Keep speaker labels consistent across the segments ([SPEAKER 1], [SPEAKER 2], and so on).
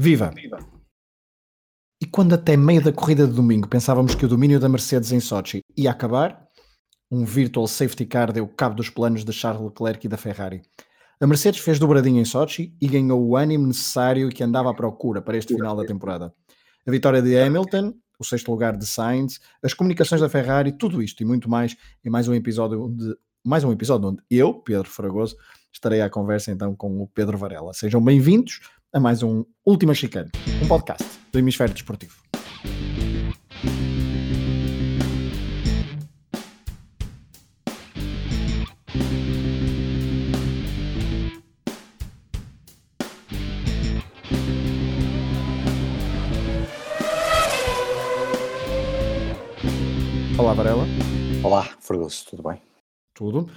[SPEAKER 1] Viva! Viva! E quando até meio da corrida de domingo pensávamos que o domínio da Mercedes em Sochi ia acabar, um virtual safety car deu cabo dos planos de Charles Leclerc e da Ferrari. A Mercedes fez dobradinho em Sochi e ganhou o ânimo necessário que andava à procura para este final da temporada. A vitória de Hamilton, o sexto lugar de Sainz, as comunicações da Ferrari, tudo isto e muito mais em mais um episódio onde, mais um episódio onde eu, Pedro Fragoso, estarei à conversa então com o Pedro Varela. Sejam bem-vindos a mais um Última Chicane, um podcast do Hemisfério Desportivo. Olá, Varela.
[SPEAKER 2] Olá, Fragoso, tudo bem?
[SPEAKER 1] Tudo.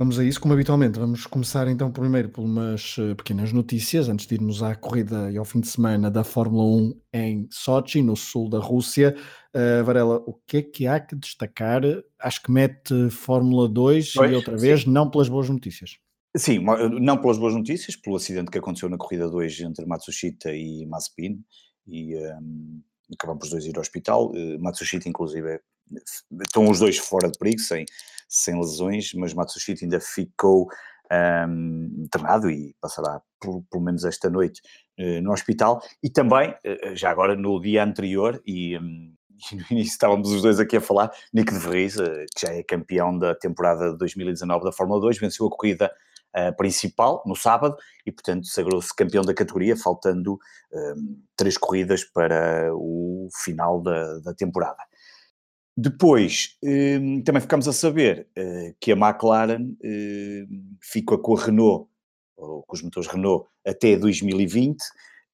[SPEAKER 1] Vamos a isso, como habitualmente. Vamos começar então primeiro por umas uh, pequenas notícias, antes de irmos à corrida e ao fim de semana da Fórmula 1 em Sochi, no sul da Rússia. Uh, Varela, o que é que há que destacar? Acho que mete Fórmula 2 pois, e outra vez, sim. não pelas boas notícias.
[SPEAKER 2] Sim, não pelas boas notícias, pelo acidente que aconteceu na corrida 2 entre Matsushita e Mazepin, e um, ehm, acabamos os dois a ir ao hospital. Uh, Matsushita, inclusive, estão os dois fora de perigo, sem sem lesões, mas Matsushita ainda ficou um, internado e passará por, pelo menos esta noite uh, no hospital. E também, uh, já agora no dia anterior, e, um, e no início estávamos os dois aqui a falar, Nick de Vries, uh, que já é campeão da temporada de 2019 da Fórmula 2, venceu a corrida principal no sábado e, portanto, sagrou-se campeão da categoria, faltando um, três corridas para o final da, da temporada. Depois, hum, também ficamos a saber uh, que a McLaren uh, fica com a Renault, ou com os motores Renault, até 2020,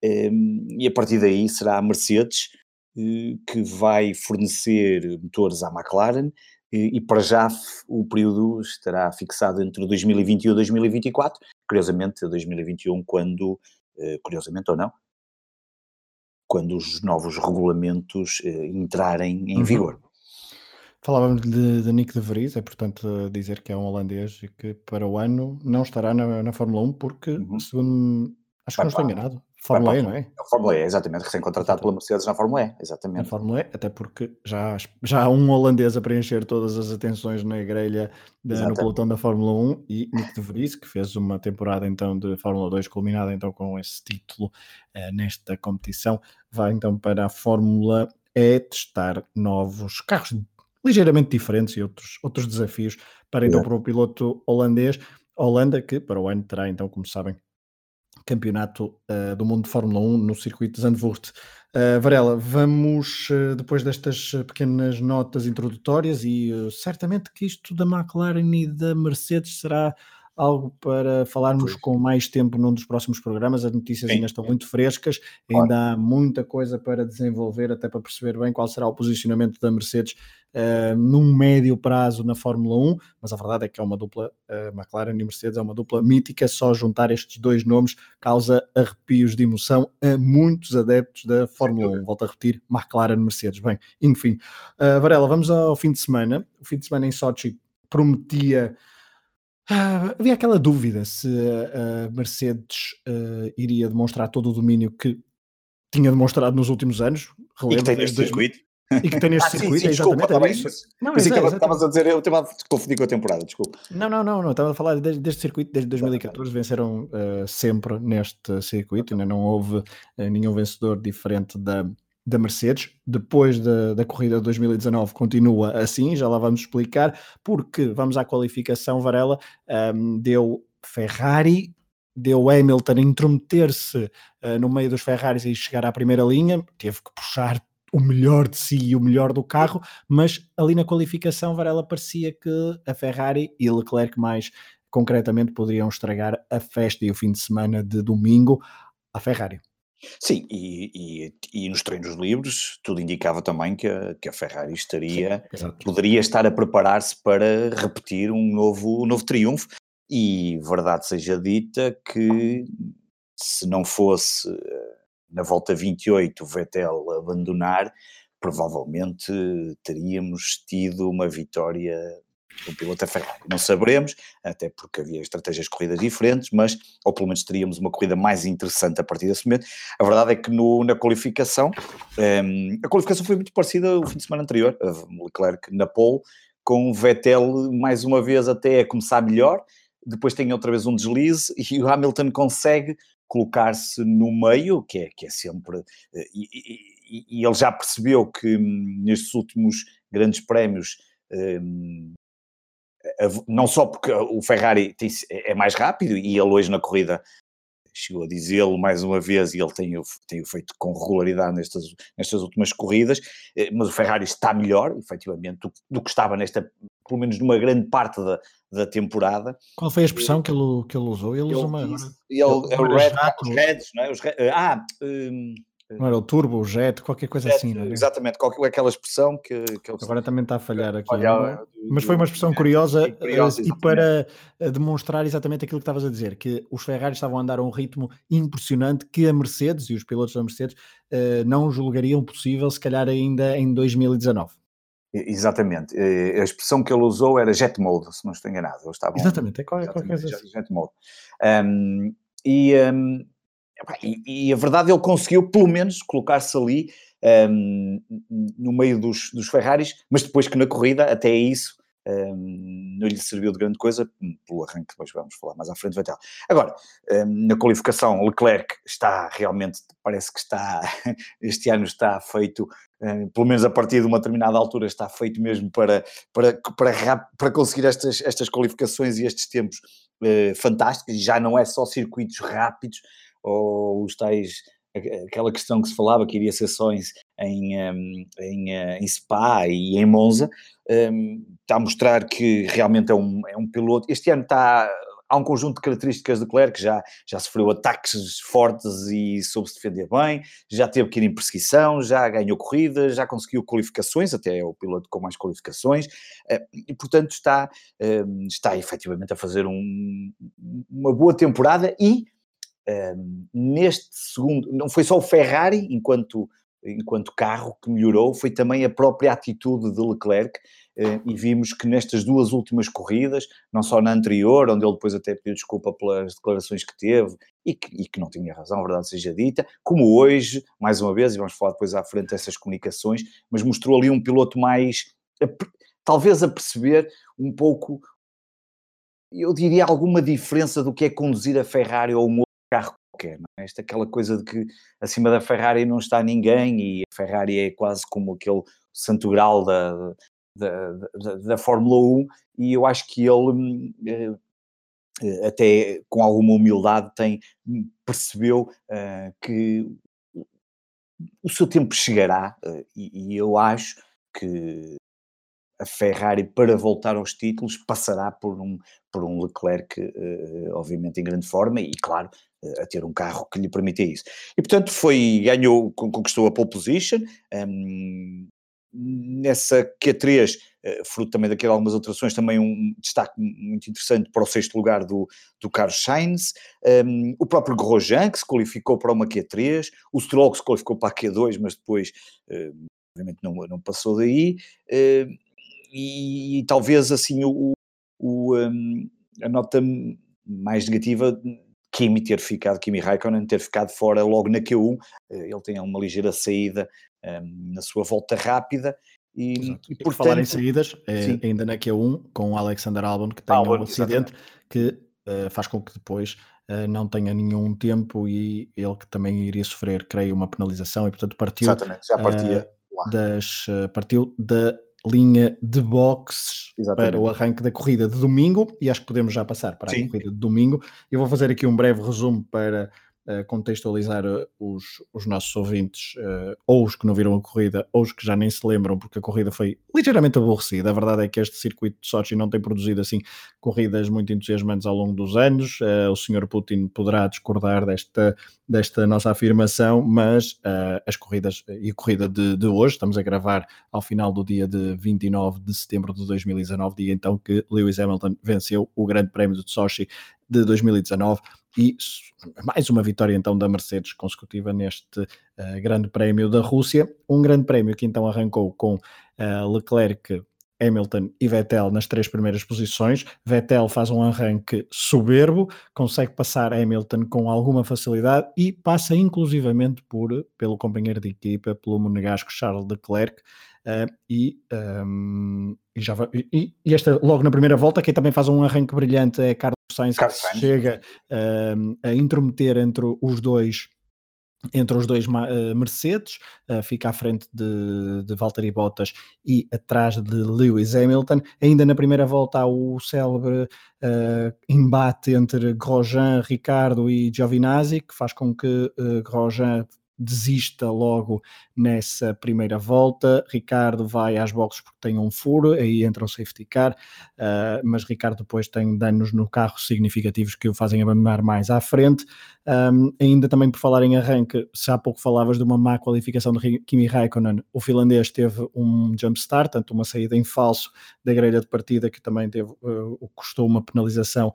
[SPEAKER 2] um, e a partir daí será a Mercedes uh, que vai fornecer motores à McLaren, e para já o período estará fixado entre 2021 e 2024, curiosamente 2021 quando, eh, curiosamente ou não, quando os novos regulamentos eh, entrarem em uhum. vigor.
[SPEAKER 1] Falávamos de, de Nick de Vries, é portanto dizer que é um holandês e que para o ano não estará na, na Fórmula 1 porque, uhum. segundo, acho que não estou enganado, Fórmula E, não é?
[SPEAKER 2] Fórmula E, exatamente, recém-contratado pela Mercedes na Fórmula E, exatamente. Na
[SPEAKER 1] Fórmula E, até porque já, já há um holandês a preencher todas as atenções na grelha de, no pelotão da Fórmula 1 e Nick de Vries, que fez uma temporada então de Fórmula 2 culminada então com esse título eh, nesta competição, vai então para a Fórmula E testar novos carros ligeiramente diferentes e outros, outros desafios para então para o piloto holandês. Holanda, que para o ano terá então, como sabem, campeonato uh, do mundo de Fórmula 1 no circuito de Zandvoort. Uh, Varela, vamos, uh, depois destas pequenas notas introdutórias, e certamente que isto da McLaren e da Mercedes será algo para falarmos com mais tempo num dos próximos programas. As notícias Sim. ainda estão muito frescas, claro. ainda há muita coisa para desenvolver, até para perceber bem qual será o posicionamento da Mercedes uh, num médio prazo na Fórmula 1. Mas a verdade é que é uma dupla, uh, McLaren e Mercedes é uma dupla mítica. Só juntar estes dois nomes causa arrepios de emoção a muitos adeptos da Fórmula 1. Volto a repetir: McLaren, Mercedes. Bem, enfim, uh, Varela, vamos ao fim de semana. O fim de semana em Sochi prometia ah, havia aquela dúvida se a Mercedes uh, iria demonstrar todo o domínio que tinha demonstrado nos últimos anos.
[SPEAKER 2] e que tem neste circuito.
[SPEAKER 1] E que tem neste ah, circuito, sim, sim, exatamente. Desculpa,
[SPEAKER 2] isso. Não, Pensei que estavas a dizer, eu estava a confundir com a temporada, desculpa.
[SPEAKER 1] Não, não, não, não estava a falar desde, deste circuito, desde 2014, venceram uh, sempre neste circuito, ainda não houve uh, nenhum vencedor diferente da, da Mercedes, depois da, da corrida de 2019, continua assim, já lá vamos explicar, porque vamos à qualificação, Varela, um, deu Ferrari, deu Hamilton intrometer-se uh, no meio dos Ferraris e chegar à primeira linha, teve que puxar o melhor de si e o melhor do carro, mas ali na qualificação, Varela, parecia que a Ferrari e Leclerc mais concretamente poderiam estragar a festa e o fim de semana de domingo à Ferrari.
[SPEAKER 2] Sim, e, e, e, nos treinos livres tudo indicava também que a, que a Ferrari estaria, Sim, poderia estar a preparar-se para repetir um novo, um novo triunfo, e verdade seja dita que se não fosse eh, na volta 28 o Vettel abandonar, provavelmente teríamos tido uma vitória um piloto a Ferrari. Não saberemos, até porque havia estratégias de corridas diferentes, mas, ou pelo menos teríamos uma corrida mais interessante a partir desse momento. A verdade é que no, na qualificação, um, ehm, a qualificação foi muito parecida ao fim de semana anterior, Leclerc na pole, com o Vettel mais uma vez até a começar melhor, depois tem outra vez um deslize e o Hamilton consegue colocar-se no meio, que é, que é sempre. Eh, e, e, e ele já percebeu que hum, nestes últimos grandes prémios. Um, não só porque o Ferrari tem, é mais rápido e ele hoje na corrida chegou a dizê-lo mais uma vez e ele tem, tem feito com regularidade nestas, nestas últimas corridas, eh, mas o Ferrari está melhor, efetivamente, do, do que estava nesta, pelo menos numa grande parte da, da temporada.
[SPEAKER 1] Qual foi a expressão que ele, que ele usou? Ele, ele usou uma. Ele,
[SPEAKER 2] ele, é o Red, os Reds, não é? Os, ah, um,
[SPEAKER 1] não era o turbo, o jet, qualquer coisa jet, assim, não é?
[SPEAKER 2] Exatamente, qualquer, aquela expressão que, que
[SPEAKER 1] Agora também está a falhar aqui. Falhar, mas foi uma expressão curiosa, curiosa eh, e para eh, demonstrar exatamente aquilo que estavas a dizer, que os Ferrari estavam a andar a um ritmo impressionante que a Mercedes e os pilotos da Mercedes não julgariam possível, se calhar ainda em 2019.
[SPEAKER 2] Exatamente. A expressão que ele usou era jet mode, se não estou enganado.
[SPEAKER 1] Estavam, exatamente, é qualquer, coisa assim.
[SPEAKER 2] Jet mode. Um, e, um, e, e, a verdade, ele conseguiu pelo menos colocar-se ali um, no meio dos, dos Ferraris, mas depois que na corrida, até isso, um, não lhe serviu de grande coisa, hum, pelo arranque, depois vamos falar mais à frente, vai ter. Agora, um, na qualificação, Leclerc está realmente, parece que está, este ano está feito, um, pelo menos a partir de uma determinada altura, está feito mesmo para, para, para, para conseguir estas, estas qualificações e estes tempos uh, fantásticos, já não é só circuitos rápidos, ou os tais aquela questão que se falava que iria ser só em, em, hum, em, eh, em Spa e em Monza, um, está a mostrar que realmente é um, é um piloto. Este ano está. Há um conjunto de características de Leclerc que já, já sofreu ataques fortes e soube se defender bem, já teve que ir em perseguição, já ganhou corridas, já conseguiu qualificações, até é o piloto com mais qualificações, eh, e portanto está, hum, está efetivamente a fazer um, uma boa temporada e neste segundo, não foi só o Ferrari enquanto, enquanto carro que melhorou, foi também a própria atitude de Leclerc, uh, e vimos que nestas duas últimas corridas, não só na anterior, onde ele depois até pediu desculpa pelas declarações que teve, e que, e que não tinha razão, verdade seja dita, como hoje, mais uma vez, e vamos falar depois à frente dessas comunicações, mas mostrou ali um piloto mais, talvez a perceber um pouco eu diria alguma diferença do que é conduzir a Ferrari ou carro qualquer, não é? Esta aquela coisa de que acima da Ferrari não está ninguém e a Ferrari é quase como aquele santo grau da, da, da, da Fórmula 1 e eu acho que ele eh, eh, até com alguma humildade tem percebeu uh, que o seu tempo chegará uh, e, e, eu acho que a Ferrari para voltar aos títulos passará por um, por um Leclerc, uh, obviamente em grande forma, e claro, a ter um carro que lhe permita isso. E portanto foi, ganhou, conquistou a pole position, um, nessa Q3, uh, eh, fruto também daquelas algumas alterações, também um destaque muito interessante para o sexto lugar do, do Carlos Sainz, um, o próprio Grosjean, que se qualificou para uma Q3, o Stroll que se qualificou para a Q2, mas depois, obviamente, não, não passou daí, e, e, talvez assim o, o um, a nota mais negativa Kimi ter ficado, Kimi Raikkonen ter ficado fora logo na Q1, eh, ele tem uma ligeira saída um, na sua volta rápida e,
[SPEAKER 1] e por falar em saídas, é, ainda na Q1 com o Alexander Albon que tem Albon, um acidente exatamente. que uh, faz com que depois uh, não tenha nenhum tempo e ele que também iria sofrer, creio, uma penalização e portanto partiu
[SPEAKER 2] Exatamente, já partia.
[SPEAKER 1] Uh, das, partiu da linha de boxes Exatamente. para o arranque da corrida de domingo e acho que podemos já passar para Sim. a corrida de domingo. Eu vou fazer aqui um breve resumo para contextualizar uh, os, os nossos ouvintes, uh, ou os que não viram a corrida, ou os que já nem se lembram, porque a corrida foi ligeiramente aborrecida. A verdade é que este circuito de Sochi não tem produzido assim corridas muito entusiasmantes ao longo dos anos. Uh, o senhor Putin poderá discordar desta, desta nossa afirmação, mas as corridas e a corrida de, de hoje, estamos a gravar ao final do dia de 29 de setembro de 2019, dia então que Lewis Hamilton venceu o Grande Prémio de Sochi de 2019 e mais uma vitória então da Mercedes consecutiva neste uh, Grande Prémio da Rússia, um Grande Prémio que então arrancou com uh, Leclerc Hamilton e Vettel nas três primeiras posições. Vettel faz um arranque soberbo, consegue passar Hamilton com alguma facilidade e passa inclusivamente por, pelo companheiro de equipa, pelo monegasco Charles Leclerc. Uh, e, um, e, já e, e, esta, logo na primeira volta, quem também faz um arranque brilhante é Carlos Sainz, Carlos Sainz. chega uh, a intrometer entre os dois entre os dois uh, Mercedes, uh, fica à frente de, de Valtteri Bottas e atrás de Lewis Hamilton. Ainda na primeira volta há o célebre uh, embate entre Grosjean, Ricardo e Giovinazzi, que faz com que Grosjean desista logo nessa primeira volta. Ricardo vai às boxes porque tem um furo, aí entra o safety car, uh, mas Ricardo depois tem danos no carro significativos que o fazem abandonar mais à frente. Um, ainda também por falar em arranque, se há pouco falavas de uma má qualificação de Kimi Raikkonen, o finlandês teve um jump start, tanto uma saída em falso da grelha de partida que também teve, uh, custou uma penalização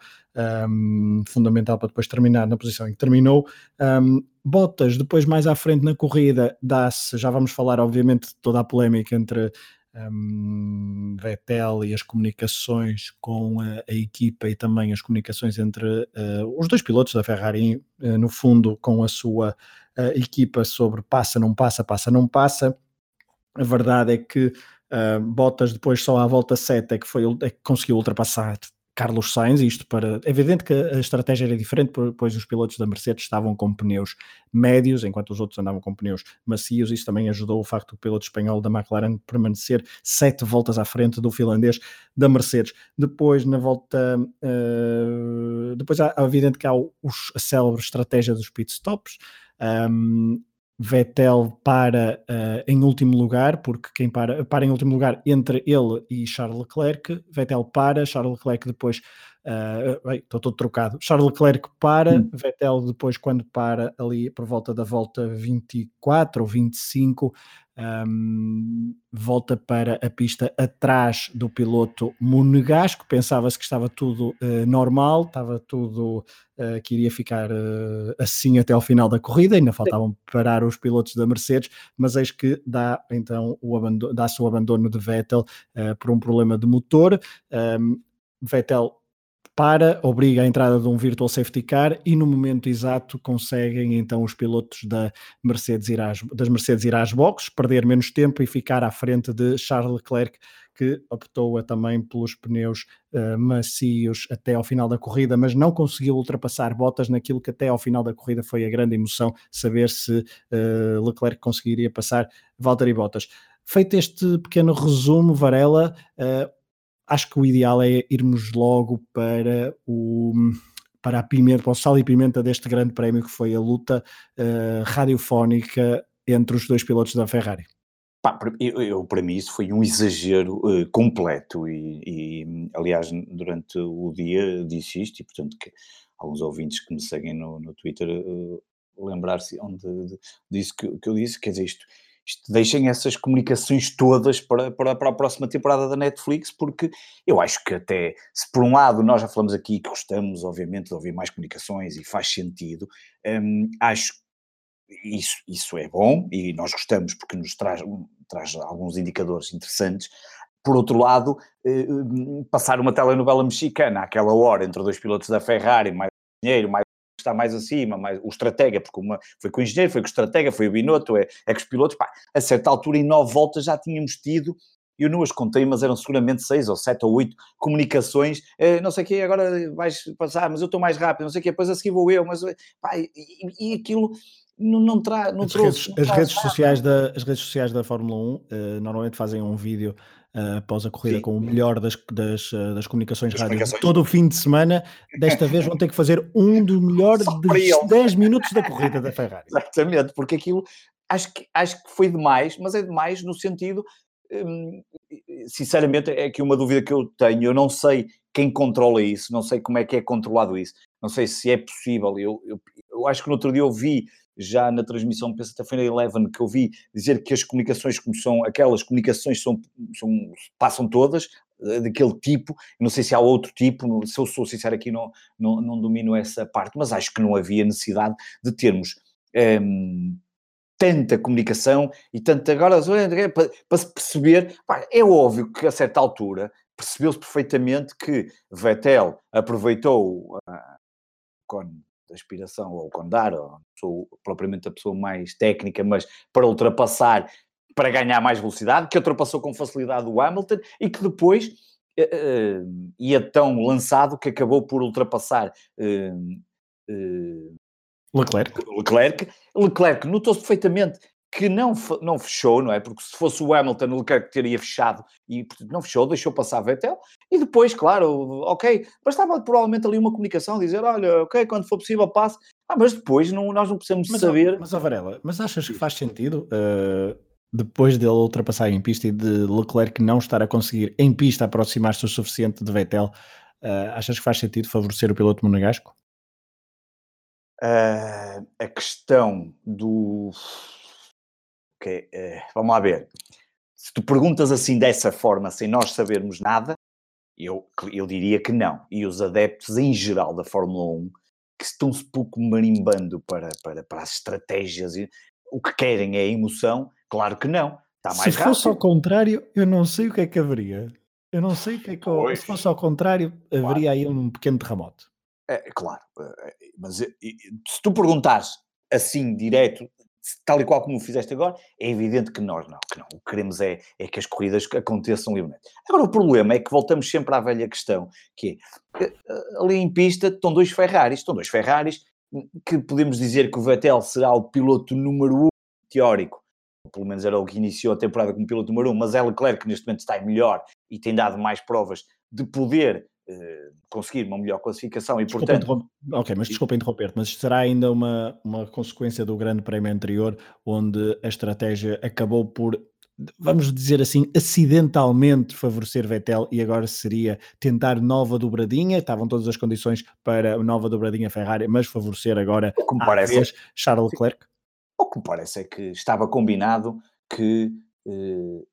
[SPEAKER 1] um, fundamental para depois terminar na posição em que terminou. Um, Bottas, depois mais à frente na corrida, dá-se, já vamos falar obviamente de toda a polémica entre um, Vettel e as comunicações com a, a, equipa e também as comunicações entre uh, os dois pilotos da Ferrari, uh, no fundo, com a sua uh, equipa sobre passa, não passa, passa, não passa. A verdade é que Bottas depois só à volta 7 é que, foi, é que conseguiu ultrapassar Carlos Sainz, isto para. É evidente que a estratégia era diferente, pois os pilotos da Mercedes estavam com pneus médios, enquanto os outros andavam com pneus macios. Isso também ajudou o facto do piloto espanhol da McLaren permanecer sete voltas à frente do finlandês da Mercedes. Depois, na volta. Uh, depois, é evidente que há os, a célebre estratégia dos pit stops. Um, Vettel para uh, em último lugar, porque quem para, para em último lugar entre ele e Charles Leclerc, Vettel para, Charles Leclerc depois, uh, bem, estou todo trocado, Charles Leclerc para, hum. Vettel depois quando para ali por volta da volta 24 ou 25, um, volta para a pista atrás do piloto monegasco. Pensava-se que estava tudo uh, normal, estava tudo uh, que iria ficar uh, assim até ao final da corrida. Ainda faltavam parar os pilotos da Mercedes, mas eis que dá então o abandono, dá-se o abandono de Vettel por um problema de motor. Um, Vettel para, obriga a entrada de um virtual safety car e no momento exato conseguem então os pilotos da Mercedes ir às, das Mercedes ir às boxes, perder menos tempo e ficar à frente de Charles Leclerc que optou também pelos pneus uh, macios até ao final da corrida, mas não conseguiu ultrapassar Bottas naquilo que até ao final da corrida foi a grande emoção, saber se uh, Leclerc conseguiria passar Valtteri Bottas. Feito este pequeno resumo, Varela, uh, acho que o ideal é irmos logo para o para a pimenta, para o sal e pimenta deste grande prémio que foi a luta uh, radiofónica entre os dois pilotos da Ferrari.
[SPEAKER 2] Pá, eu, eu, para mim isso foi um exagero uh, completo e, e, aliás durante o dia disse isto e portanto que alguns ouvintes que me seguem no, no Twitter uh, lembrar-se onde disse que, que eu disse, quer dizer isto isto, deixem essas comunicações todas para, para, para, a próxima temporada da Netflix, porque eu acho que até, se por um lado nós já falamos aqui que gostamos, obviamente, de ouvir mais comunicações e faz sentido, hum, acho que isso, isso é bom e nós gostamos porque nos traz, traz alguns indicadores interessantes. Por outro lado, eh, hum, passar uma telenovela mexicana àquela hora entre dois pilotos da Ferrari, mais dinheiro, mais está mais acima, mais, o estratega, porque uma, foi com o engenheiro, foi com o estratega, foi o Binotto, é, é com os pilotos, pá, a certa altura em nove voltas já tínhamos tido, eu não as contei, mas eram seguramente seis ou sete ou oito comunicações, eh, não sei o quê, agora vais passar, mas eu estou mais rápido, não sei o quê, depois a seguir vou eu, mas pá, e, e aquilo não, não, tra, não
[SPEAKER 1] as
[SPEAKER 2] trouxe.
[SPEAKER 1] Redes, as, redes sociais da, as redes sociais da Fórmula 1 uh, eh, normalmente fazem um vídeo uh, após a corrida Sim. com o melhor das, das, uh, das comunicações das rádio todo o fim de semana. Desta vez vão ter que fazer um do melhor dos 10 minutos da corrida da Ferrari.
[SPEAKER 2] Exatamente, porque aquilo acho que, acho que foi demais, mas é demais no sentido. Hum, sinceramente, é aqui uma dúvida que eu tenho. Eu não sei quem controla isso, não sei como é que é controlado isso, não sei se é possível. Eu, eu, eu acho que no outro dia eu vi já na transmissão, penso até foi na Eleven, que eu vi dizer que as comunicações, como são aquelas comunicações, são, são, passam todas, eh, daquele tipo, não sei se há outro tipo, se eu sou sincero aqui não, não, não domino essa parte, mas acho que não havia necessidade de termos... Um, ehm, tanta comunicação e tanto agora para, para se perceber, é óbvio que a certa altura percebeu-se perfeitamente que Vettel aproveitou a con da aspiração ou Condar, ou sou propriamente a pessoa mais técnica, mas para ultrapassar, para ganhar mais velocidade, que ultrapassou com facilidade o Hamilton e que depois uh, uh, ia tão lançado que acabou por ultrapassar uh,
[SPEAKER 1] Leclerc.
[SPEAKER 2] Leclerc. Leclerc notou-se perfeitamente que não, não fechou, não é? Porque se fosse o Hamilton, o Leclerc teria fechado e não fechou, deixou passar a Vettel. E depois, claro, ok, bastava provavelmente ali uma comunicação, dizer, olha, ok, quando for possível passe. Ah, mas depois não, nós não precisamos
[SPEAKER 1] mas,
[SPEAKER 2] saber.
[SPEAKER 1] Mas, ó Varela, mas achas que faz sentido, uh, depois dele ultrapassar em pista e de Leclerc não estar a conseguir em pista aproximar-se o suficiente de Vettel, uh, achas que faz sentido favorecer o piloto monegasco?
[SPEAKER 2] Uh, a questão do. Uh, vamos lá ver. Se tu perguntas assim dessa forma, sem nós sabermos nada, eu, eu diria que não. E os adeptos em geral da Fórmula 1, que estão-se pouco marimbando para, para, para as estratégias, e o que querem é emoção, claro que não. Está mais
[SPEAKER 1] se
[SPEAKER 2] rápido.
[SPEAKER 1] fosse ao contrário, eu não sei o que é que haveria. Eu não sei o que é que. Eu, se fosse ao contrário, haveria claro. aí um pequeno terremoto.
[SPEAKER 2] É, claro, eh, mas se tu perguntares assim, direto, tal e qual como fizeste agora, é evidente que nós não, que não. O que queremos é, é que as corridas aconteçam livremente. Agora, o problema é que voltamos sempre à velha questão, que é, eh, ali em pista estão dois Ferraris, estão dois Ferraris, hum, que podemos dizer que o Vettel será o piloto número um teórico, pelo menos era o que iniciou a temporada como piloto número um, mas é Leclerc que neste momento está melhor e tem dado mais provas de poder eh, conseguir uma melhor classificação e
[SPEAKER 1] desculpa
[SPEAKER 2] portanto...
[SPEAKER 1] Ok, mas desculpa interromper mas será ainda uma, uma consequência do grande prémio anterior onde a estratégia acabou por, vamos dizer assim, acidentalmente favorecer Vettel e agora seria tentar nova dobradinha, estavam todas as condições para nova dobradinha Ferrari, mas favorecer agora
[SPEAKER 2] o que me parece, vez,
[SPEAKER 1] Charles Leclerc?
[SPEAKER 2] O que me parece é que estava combinado que eh,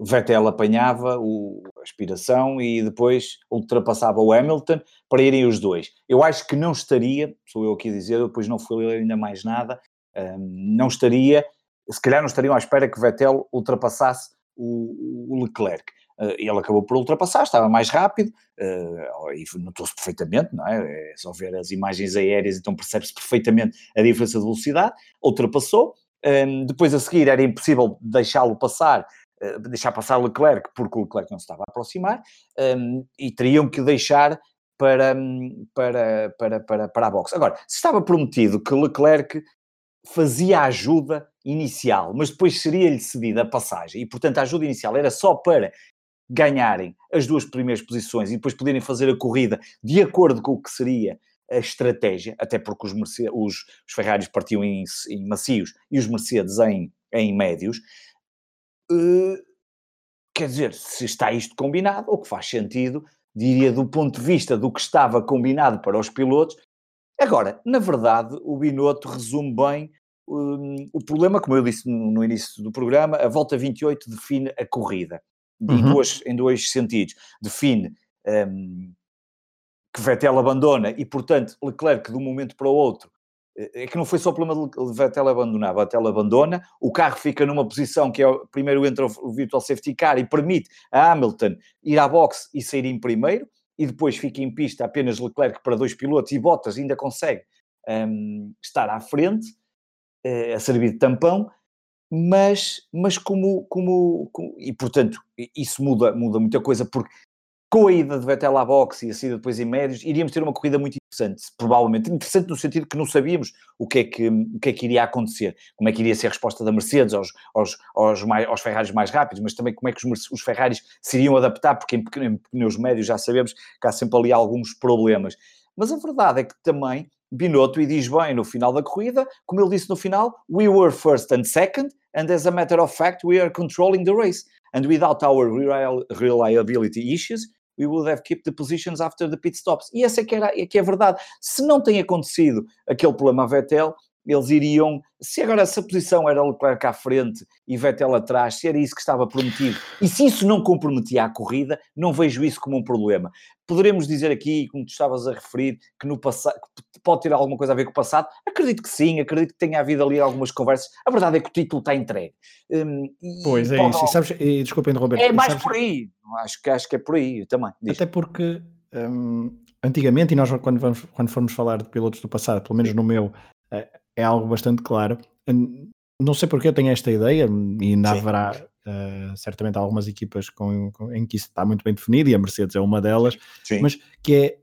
[SPEAKER 2] Vettel apanhava o, a aspiração e depois ultrapassava o Hamilton para irem os dois. Eu acho que não estaria, sou eu aqui a dizer, depois não fui ler ainda mais nada, um, não estaria, se calhar não estariam à espera que Vettel ultrapassasse o, o Leclerc. Uh, ele acabou por ultrapassar, estava mais rápido, uh, e notou-se perfeitamente, não é? É só ver as imagens aéreas, então percebe-se perfeitamente a diferença de velocidade, ultrapassou, um, depois a seguir era impossível deixá-lo passar deixar passar Leclerc, porque o Leclerc não se estava a aproximar, um, e teriam que deixar para, hum, para, para, para, para a box. Agora, se estava prometido que Leclerc fazia a ajuda inicial, mas depois seria-lhe cedida a passagem, e portanto a ajuda inicial era só para ganharem as duas primeiras posições e depois poderem fazer a corrida de acordo com o que seria a estratégia, até porque os, Mercedes, os, os Ferraris partiam em, em macios e os Mercedes em, em médios, Uh, quer dizer, se está isto combinado, o que faz sentido, diria do ponto de vista do que estava combinado para os pilotos. Agora, na verdade, o Binotto resume bem um, o problema, como eu disse no, no, início do programa, a volta 28 define a corrida, uhum. em, dois, em dois sentidos. Define um, que Vettel abandona e, portanto, Leclerc, de um momento para o outro, é que não foi só o problema de Vettel abandonar, Vettel abandona, o carro fica numa posição que é, primeiro entra o virtual safety car e permite a Hamilton ir à boxe e sair em primeiro, e depois fica em pista apenas Leclerc para dois pilotos e Bottas ainda consegue um, estar à frente, uh, a servir de tampão, mas, mas como, como, como, e portanto isso muda, muda muita coisa, porque com a ida de Vettel à boxe e a saída depois em médios, iríamos ter uma corrida muito interessante, provavelmente. Interessante no sentido que não sabíamos o que é que, o que, é que iria acontecer, como é que iria ser a resposta da Mercedes aos, aos, aos, mais, aos Ferraris mais rápidos, mas também como é que os, os Ferraris se iriam adaptar, porque em, em pneus médios já sabemos que há sempre ali alguns problemas. Mas a verdade é que também Binotto, e diz bem no final da corrida, como ele disse no final, we were first and second, and as a matter of fact, we are controlling the race. And without our reliability issues, we would have kept the positions after the pit stops. E essa é que, era, é que é verdade. Se não tem acontecido aquele problema a Vettel, eles iriam, se agora essa posição era Leclerc à frente e Vettel atrás, se era isso que estava prometido, e se isso não comprometia a corrida, não vejo isso como um problema. Poderemos dizer aqui, como tu estavas a referir, que no passado pode ter alguma coisa a ver com o passado? Acredito que sim, acredito que tenha havido ali algumas conversas. A verdade é que o título está entregue.
[SPEAKER 1] Um, pois é isso, e sabes, e, desculpa interromper.
[SPEAKER 2] É mais
[SPEAKER 1] sabes,
[SPEAKER 2] por aí, acho que, acho que é por aí também.
[SPEAKER 1] Diz. Até porque um, antigamente, e nós quando, vamos, quando formos falar de pilotos do passado, pelo menos no meu, é, é algo bastante claro. Não sei porque eu tenho esta ideia, e ainda Sim. haverá uh, certamente algumas equipas com, com, em que isso está muito bem definido, e a Mercedes é uma delas, Sim. mas que é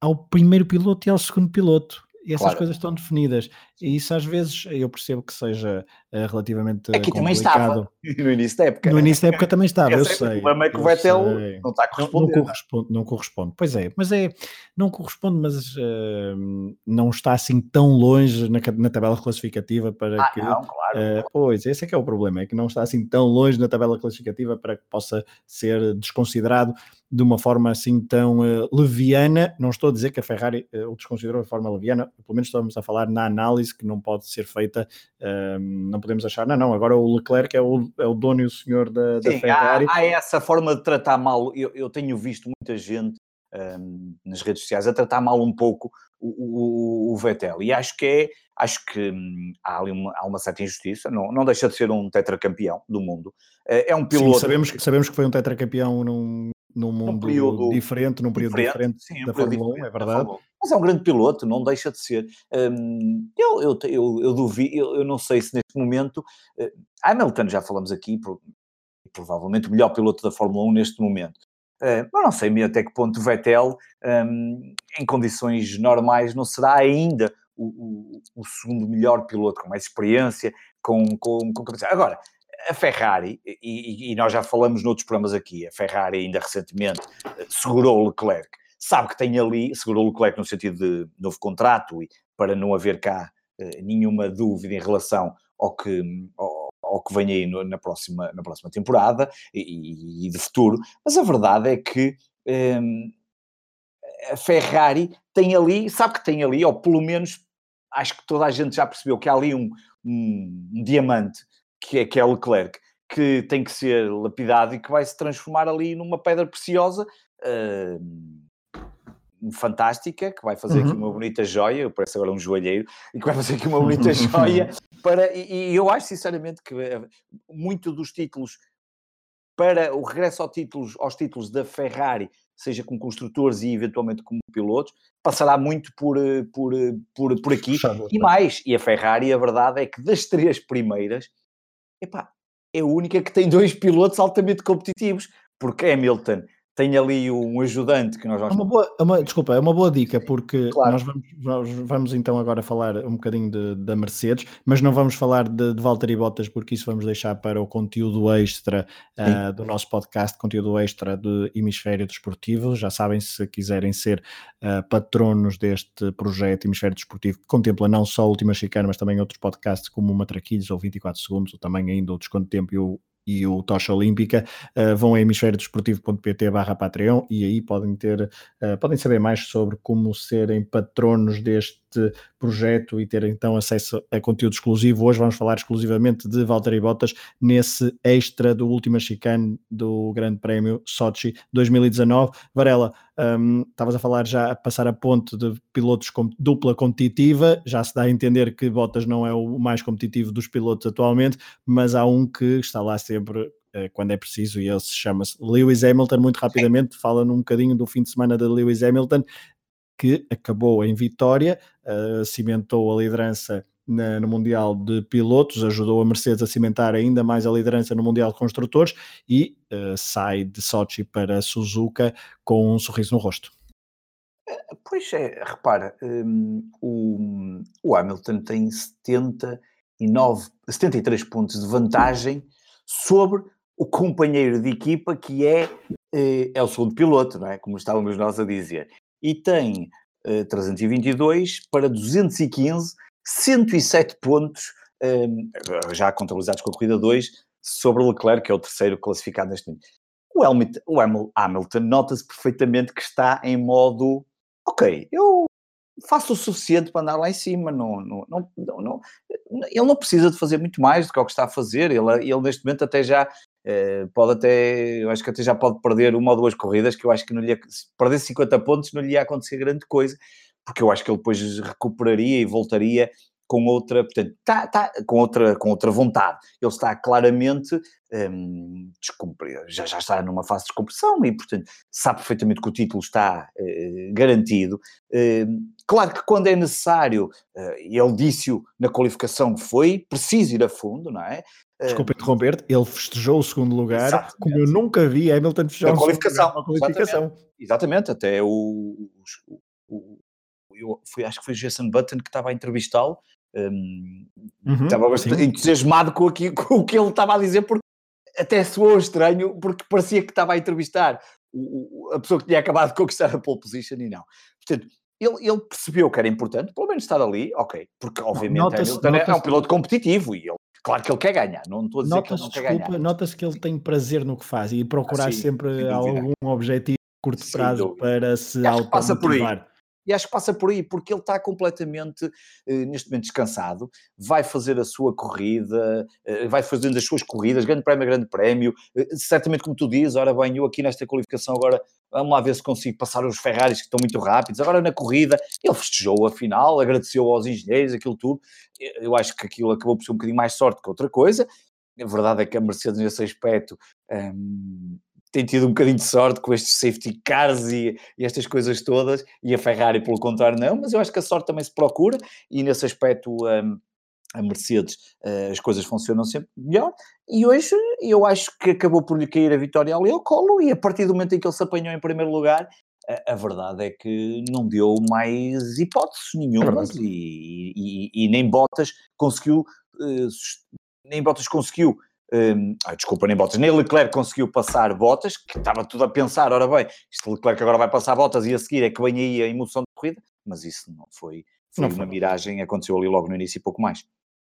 [SPEAKER 1] ao primeiro piloto e ao segundo piloto e essas claro. coisas estão definidas. E isso às vezes eu percebo que seja uh, relativamente
[SPEAKER 2] Aqui
[SPEAKER 1] complicado.
[SPEAKER 2] também estava, no início da época.
[SPEAKER 1] No início da época também estava, eu sei.
[SPEAKER 2] O problema é que o Vettel não está a corresponder.
[SPEAKER 1] Não, não, corresponde, não corresponde, pois é, mas é, não corresponde, mas uh, não está assim tão longe na, na tabela classificativa para
[SPEAKER 2] ah,
[SPEAKER 1] que...
[SPEAKER 2] não, claro.
[SPEAKER 1] Uh, pois, esse é que é o problema, é que não está assim tão longe na tabela classificativa para que possa ser desconsiderado de uma forma assim tão uh, leviana. Não estou a dizer que a Ferrari o desconsiderou de forma leviana, pelo menos estamos a falar na análise que não pode ser feita. Uh, não podemos achar, não, não, agora o Leclerc é o, é o dono e o senhor da, Sim, da Ferrari.
[SPEAKER 2] Há, há, essa forma de tratar mal. Eu, eu tenho visto muita gente um, nas redes sociais a tratar mal um pouco o, o, o Vettel e acho que é. Acho que hum, há ali uma, há uma certa injustiça, não, não deixa de ser um tetracampeão do mundo. É um piloto.
[SPEAKER 1] Sim, sabemos, sabemos que foi um tetracampeão num, num mundo num período diferente, num período diferente, diferente sim, da um Fórmula 1, é verdade.
[SPEAKER 2] Mas é um grande piloto, não deixa de ser. Um, eu, eu, eu, eu duvido, eu, eu, não sei se neste momento. Uh, Hamilton, já falamos aqui, provavelmente o melhor piloto da Fórmula 1 neste momento. Uh, mas não sei até que ponto Vettel, um, em condições normais, não será ainda o, o, o, segundo melhor piloto, com mais experiência, com, com, com capacidade. Agora, a Ferrari, e, e, nós já falamos noutros programas aqui, a Ferrari ainda recentemente eh, segurou o Leclerc, sabe que tem ali, segurou o Leclerc no sentido de novo contrato e para não haver cá uh, nenhuma dúvida em relação ao que, ao, ao que vem aí no, na, próxima, na próxima temporada e, e, de futuro, mas a verdade é que ehm, a Ferrari tem ali, sabe que tem ali, ou pelo menos acho que toda a gente já percebeu que há ali um, um, um diamante que é, que é Leclerc, que tem que ser lapidado e que vai se transformar ali numa pedra preciosa. Uh, fantástica, que vai fazer uhum. aqui uma bonita joia, parece agora um joalheiro, e que vai fazer aqui uma bonita joia, para, e, e, eu acho sinceramente que eh, muito dos títulos, para o regresso ao títulos, aos títulos da Ferrari, seja como construtores e eventualmente como pilotos, passará muito por, eh, por, eh, por, por aqui, e mais, e a Ferrari, a verdade é que das três primeiras, epá, é a única que tem dois pilotos altamente competitivos, porque Hamilton tem ali um ajudante que nós vamos...
[SPEAKER 1] É uma boa, é uma, desculpa, é uma boa dica, porque claro. nós vamos, nós vamos, então agora falar um bocadinho de, da Mercedes, mas não vamos falar de, de Valtteri Bottas, porque isso vamos deixar para o conteúdo extra uh, do nosso podcast, conteúdo extra do Hemisfério Desportivo. Já sabem, se quiserem ser uh, patronos deste projeto Hemisfério Desportivo, que contempla não só a Última Chicana, mas também outros podcasts como o Matraquilhos ou 24 Segundos, ou também ainda o Desconto de Tempo e o e o Tocha Olímpica, uh, vão a hemisfériodesportivo.pt barra Patreon e aí podem ter, uh, podem saber mais sobre como serem patronos deste projeto e ter então acesso a conteúdo exclusivo. Hoje vamos falar exclusivamente de Valtteri Bottas nesse extra do último chicane do Grande Prémio Sochi 2019. Varela, um, estavas a falar já a passar a ponte de pilotos com dupla competitiva, já se dá a entender que Bottas não é o mais competitivo dos pilotos atualmente, mas há um que está lá sempre eh, quando é preciso, e ele se chama-se Lewis Hamilton. Muito rapidamente, fala num bocadinho do fim de semana de Lewis Hamilton que acabou em vitória, uh, cimentou a liderança no Mundial de Pilotos, ajudou a Mercedes a cimentar ainda mais a liderança no Mundial de Construtores e uh, sai de Sochi para Suzuka com um sorriso no rosto.
[SPEAKER 2] Eh, pois é, repara, um, o, o, Hamilton tem 79, 73 pontos de vantagem sobre o companheiro de equipa que é, é o segundo piloto, não é? Como estávamos nós a dizer e tem uh, 322 para 215, 107 pontos, um, ehm, já contabilizados com a corrida 2, sobre Leclerc, que é o terceiro classificado neste momento. O, Hamilton, o Hamilton nota-se perfeitamente que está em modo ok, eu faço o suficiente para andar lá em cima, não, não, não, não, ele não precisa de fazer muito mais do que o que está a fazer, ele, ele neste momento até já eh, pode até, eu acho que até já pode perder uma ou duas corridas, que eu acho que não lhe ia, se perder 50 pontos não lhe ia acontecer grande coisa, porque eu acho que ele depois recuperaria e voltaria com outra, portanto, tá, tá, com, outra, com outra vontade. Ele está claramente um, já, já está numa fase de descompressão e, portanto, sabe perfeitamente que o título está uh, garantido. Uh, claro que quando é necessário, uh, ele disse-o na qualificação, foi preciso ir a fundo, não é?
[SPEAKER 1] Desculpa interromper-te, ele festejou o segundo lugar, Exatamente. como eu nunca vi Hamilton festejar
[SPEAKER 2] na qualificação.
[SPEAKER 1] qualificação.
[SPEAKER 2] Exatamente. Exatamente, até o, o, o eu fui, acho que foi Jason Button que estava a entrevistá-lo um, uhum, estava bastante sim. entusiasmado com, aqui, com o que ele estava a dizer, porque até soou estranho, porque parecia que estava a entrevistar o, a pessoa que tinha acabado de conquistar a pole position e não. Portanto, ele, ele percebeu que era importante, pelo menos estar ali, ok, porque obviamente é, é um piloto competitivo e ele Claro que ele quer ganhar, não estou a dizer que ele não quer ganhar.
[SPEAKER 1] Nota-se que ele tem prazer no que faz e procurar ah, sim, sempre algum objetivo curto prazo para se automotivar.
[SPEAKER 2] E acho que passa por aí, porque ele está completamente, eh, neste momento, descansado, vai fazer a sua corrida, eh, vai fazendo as suas corridas, grande prémio, grande prémio, eh, certamente como tu dizes, ora bem, eu aqui nesta qualificação agora, vamos lá ver se consigo passar os Ferraris que estão muito rápidos, agora na corrida, ele festejou a final, agradeceu aos engenheiros, aquilo tudo, eu acho que aquilo acabou por ser um bocadinho mais sorte que outra coisa, a verdade é que a Mercedes nesse aspecto... Hum, tem tido um bocadinho de sorte com estes safety cars e, e, estas coisas todas, e a Ferrari, pelo contrário, não, mas eu acho que a sorte também se procura, e nesse aspecto um, a Mercedes uh, as coisas funcionam sempre melhor, e hoje eu acho que acabou por lhe cair a vitória ali ao colo, e a partir do momento em que ele se apanhou em primeiro lugar, a, a verdade é que não deu mais hipóteses nenhumas, é e, e, e, nem Bottas conseguiu, uh, nem Bottas conseguiu um, ai, desculpa, nem Bottas, nem Leclerc conseguiu passar Bottas, que estava tudo a pensar, ora bem, este Leclerc agora vai passar Bottas e a seguir é que vem aí a emoção de corrida, mas isso não foi, foi não uma foi. miragem, aconteceu ali logo no início e pouco mais.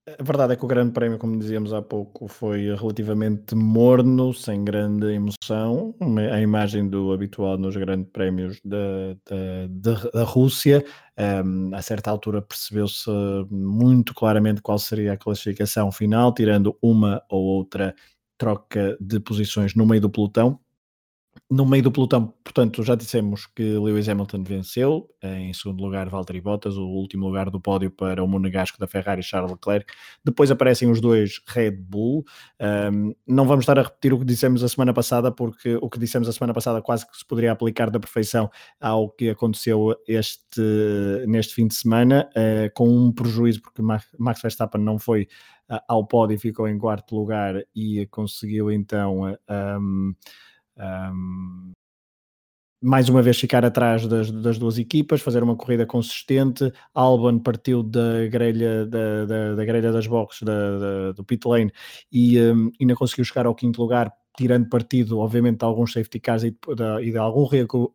[SPEAKER 1] A verdade é que o Grande Prémio, como dizíamos há pouco, foi relativamente morno, sem grande emoção. A imagem do habitual nos Grandes Prémios da, da, da, Rússia. Um, a certa altura percebeu-se muito claramente qual seria a classificação final, tirando uma ou outra troca de posições no meio do pelotão. No meio do pelotão, portanto, já dissemos que Lewis Hamilton venceu, em segundo lugar Valtteri Bottas, o último lugar do pódio para o monegasco da Ferrari Charles Leclerc. Depois aparecem os dois Red Bull. Um, não vamos estar a repetir o que dissemos a semana passada, porque o que dissemos a semana passada quase que se poderia aplicar da perfeição ao que aconteceu este, neste fim de semana, uh, com um prejuízo, porque Max Verstappen não foi uh, ao pódio, ficou em quarto lugar e conseguiu então. Uh, um, um, mais uma vez ficar atrás das, das, duas equipas, fazer uma corrida consistente. Albon partiu da grelha, da, da, da grelha das boxes da, da, do pit lane e um, ainda conseguiu chegar ao quinto lugar, tirando partido, obviamente, de alguns safety cars e de, e de algum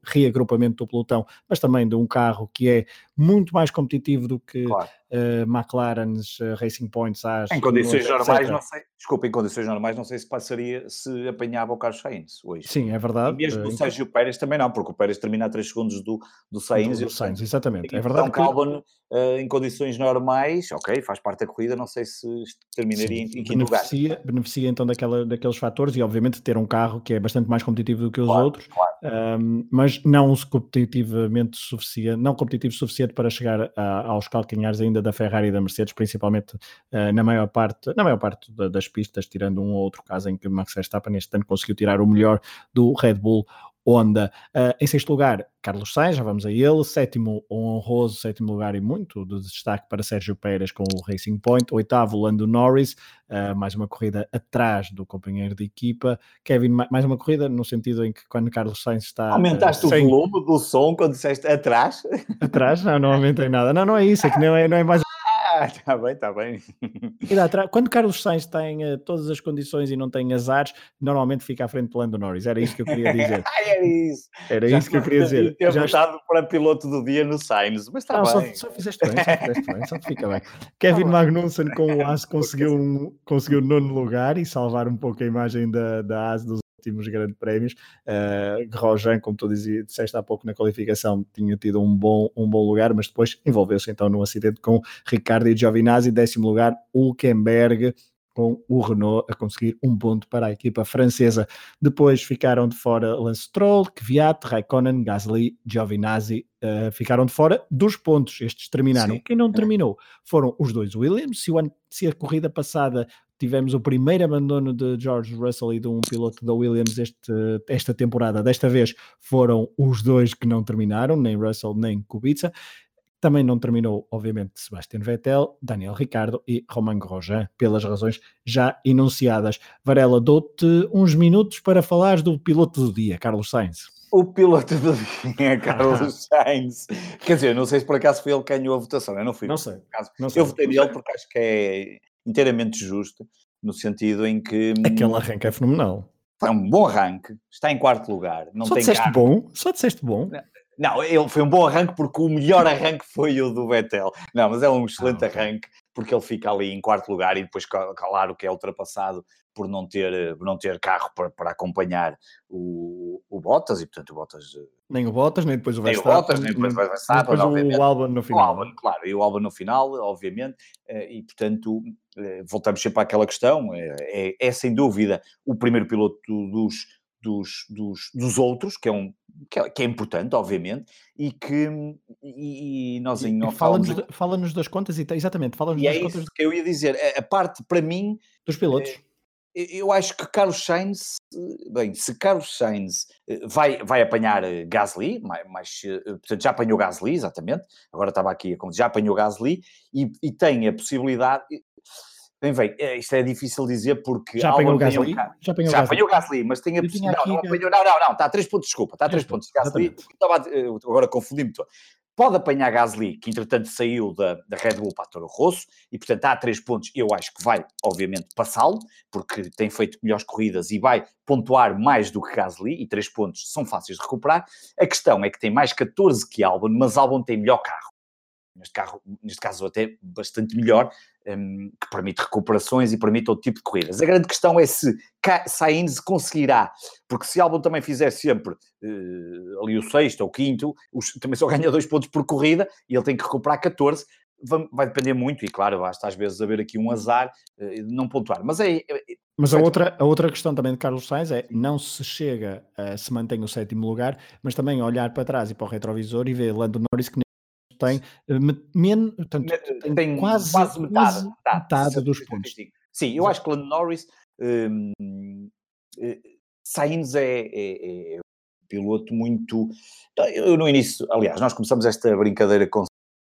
[SPEAKER 1] reagrupamento do pelotão, mas também de um carro que é muito mais competitivo do que claro. Uh, McLaren's uh, Racing Points às
[SPEAKER 2] em condições normais etc. não sei desculpa, em condições normais não sei se passaria se apanhava o Carlos Sainz hoje
[SPEAKER 1] sim, é verdade
[SPEAKER 2] e mesmo uh, o Sérgio Pérez também não, porque o Pérez termina a 3 segundos do, do Sainz,
[SPEAKER 1] do, do Sainz exatamente, é verdade
[SPEAKER 2] então que... Albon em condições normais, ok, faz parte da corrida não sei se terminaria sim, em, em quinto
[SPEAKER 1] beneficia,
[SPEAKER 2] lugar
[SPEAKER 1] beneficia então daquela, daqueles fatores e obviamente ter um carro que é bastante mais competitivo do que os claro, outros claro. Um, mas não competitivamente suficiente não competitivo suficiente para chegar a aos calcanhares ainda da Ferrari e da Mercedes, principalmente uh, na maior parte, na maior parte da, das pistas, tirando um ou outro caso em que Max Verstappen este ano conseguiu tirar o melhor do Red Bull Honda. Uh, em sexto lugar, Carlos Sainz, já vamos a ele. Sétimo, um honroso sétimo lugar e muito de destaque para Sérgio Pérez com o Racing Point. Oitavo, Lando Norris, uh, mais uma corrida atrás do companheiro de equipa. Kevin, mais uma corrida no sentido em que quando Carlos Sainz está.
[SPEAKER 2] Aumentaste uh, sem... o volume do som quando disseste atrás?
[SPEAKER 1] Atrás? Não, não aumentei nada. Não, não é isso, é que não é, não é mais
[SPEAKER 2] está bem, está bem.
[SPEAKER 1] Quando Carlos Sainz tem uh, todas as condições e não tem azares, normalmente fica à frente do Lando Norris. Era isso que eu queria dizer.
[SPEAKER 2] Era isso.
[SPEAKER 1] Era Já isso que eu queria dizer.
[SPEAKER 2] Ter Já votado para piloto do dia no Sainz, mas está
[SPEAKER 1] bem. Só, só fizeste bem, só fizeste bem, só fica bem. Kevin tá Magnussen com o As conseguiu, um, conseguiu nono lugar e salvar um pouco a imagem da, da As dos últimos grandes prémios. Uh, Grosjean, como tu dizia, disseste há pouco na qualificação, tinha tido um bom, um bom lugar, mas depois envolveu-se então num acidente com Ricardo e Giovinazzi, décimo lugar, Hulkenberg, com o Renault a conseguir um ponto para a equipa francesa. Depois ficaram de fora Lance Stroll, Kvyat, Raikkonen, Gasly, Giovinazzi, uh, ficaram de fora dos pontos. Estes terminaram. Sim. Quem não terminou foram os dois Williams. Se, ano, se a corrida passada tivemos o primeiro abandono de George Russell e de um piloto da Williams este, esta temporada. Desta vez foram os dois que não terminaram, nem Russell nem Kubica. Também não terminou, obviamente, Sebastian Vettel, Daniel Ricardo e Romain Grosjean, pelas razões já enunciadas. Varela, dou-te uns minutos para falar do piloto do dia, Carlos Sainz.
[SPEAKER 2] O piloto do dia, Carlos Sainz. Quer dizer, não sei se por acaso foi ele que ganhou a votação, eu não fui.
[SPEAKER 1] Não sei.
[SPEAKER 2] Não
[SPEAKER 1] sei.
[SPEAKER 2] Eu votei nele porque acho que é inteiramente justo, no sentido em que.
[SPEAKER 1] Aquele arranque é fenomenal.
[SPEAKER 2] Foi um bom arranque, está em quarto lugar. Não
[SPEAKER 1] Só
[SPEAKER 2] tem
[SPEAKER 1] disseste
[SPEAKER 2] carro.
[SPEAKER 1] bom? Só disseste bom?
[SPEAKER 2] Não, ele foi um bom arranque porque o melhor arranque foi o do Vettel. Não, mas é um excelente ah, arranque porque ele fica ali em quarto lugar e depois, claro, que é ultrapassado por não ter, não ter carro para, para acompanhar o, o Bottas e, portanto, o Bottas... Eh,
[SPEAKER 1] nem o Bottas, nem depois o
[SPEAKER 2] Verstappen. Nem o Bottas, nem depois o Verstappen,
[SPEAKER 1] depois o Albon no final.
[SPEAKER 2] O Albon, claro, e o Albon no final, obviamente, eh, e, portanto, eh, voltamos sempre àquela questão, é, é sem dúvida o primeiro piloto dos, dos, dos, dos outros, que é um que é, que é, importante, obviamente, e que e, e nós em
[SPEAKER 1] fala-nos fala das contas e exatamente, fala-nos
[SPEAKER 2] das
[SPEAKER 1] é
[SPEAKER 2] contas que eu ia dizer, a, a parte para mim
[SPEAKER 1] dos pilotos.
[SPEAKER 2] É, eu acho que Carlos Sainz, bem, se Carlos Sainz eh, vai, vai apanhar eh, Gasly, mas, eh, portanto já apanhou Gasly, exatamente, agora estava aqui a já apanhou Gasly e, e tem a possibilidade, Bem, bem, é, isto é difícil dizer porque.
[SPEAKER 1] Já apanhou o Gasly?
[SPEAKER 2] Já apanhou, já apanhou o Gasly, mas tem a. Não, não, apanhou, não, não, não, está a 3 pontos, desculpa, está a 3 pontos. Gasly, agora confundi-me. Pode apanhar Gasly, que entretanto saiu da, da Red Bull para a Toro Rosso, e portanto a 3 pontos. Eu acho que vai, obviamente, passá-lo, porque tem feito melhores corridas e vai pontuar mais do que Gasly, e 3 pontos são fáceis de recuperar. A questão é que tem mais 14 que Albon, mas Albon tem melhor carro neste, carro, neste caso até bastante melhor, um, que permite recuperações e permite todo tipo de corridas. A grande questão é se Sainz conseguirá, porque se Albon também fizer sempre uh, ali o sexto ou o quinto, os, também só ganha dois pontos por corrida e ele tem que recuperar 14, vai depender muito, e claro, basta às vezes haver aqui um azar uh, não pontuar. Mas é. é
[SPEAKER 1] mas a outra, a outra questão também de Carlos Sainz é não se chega a se mantém o sétimo lugar, mas também olhar para trás e para o retrovisor e ver Lando Norris que tem, eh, menos, portanto, tem, tem quase, quase, metade, quase metade, metade dos pontos.
[SPEAKER 2] Sim, eu acho que Lando Norris, hum, eh, Sainz é, é, é, um piloto muito. Eu no início, aliás, nós começamos esta brincadeira com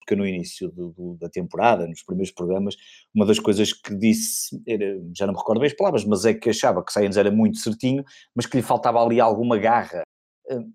[SPEAKER 2] porque no início do, do, da temporada, nos primeiros programas, uma das coisas que disse, era, já não me recordo bem as palavras, mas é que achava que Sainz era muito certinho, mas que lhe faltava ali alguma garra. Hum,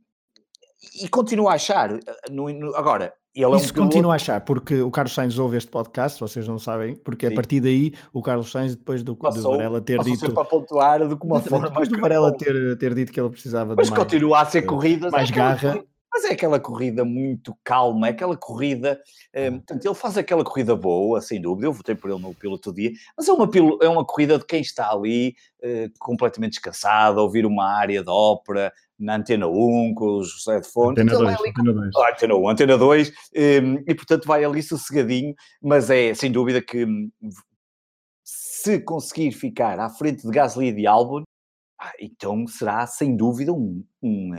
[SPEAKER 2] e continuo a achar. No, no, agora, ele
[SPEAKER 1] Isso é um continua a achar, porque o Carlos Sainz ouve este podcast, vocês não sabem, porque Sim. a partir daí o Carlos Sainz, depois do, passou, do Varela ter dito.
[SPEAKER 2] para pontuar de uma forma.
[SPEAKER 1] Depois do Varela ter, ter dito que ele precisava
[SPEAKER 2] mas
[SPEAKER 1] de
[SPEAKER 2] mais. Mas continua a ser corrida.
[SPEAKER 1] Mais garra.
[SPEAKER 2] Mas é aquela corrida muito calma, é aquela corrida. Um, portanto, ele faz aquela corrida boa, sem dúvida. Eu votei por ele no piloto dia, mas é uma, é uma corrida de quem está ali uh, completamente descansado, a ouvir uma área de ópera na Antena 1, com os headphones.
[SPEAKER 1] Antena 2, ali, Antena 2. Ah,
[SPEAKER 2] Antena 1, Antena 2, um, e portanto vai ali sossegadinho, mas é sem dúvida que hum, se conseguir ficar à frente de Gasly e de Albon, ah, então será sem dúvida um, um,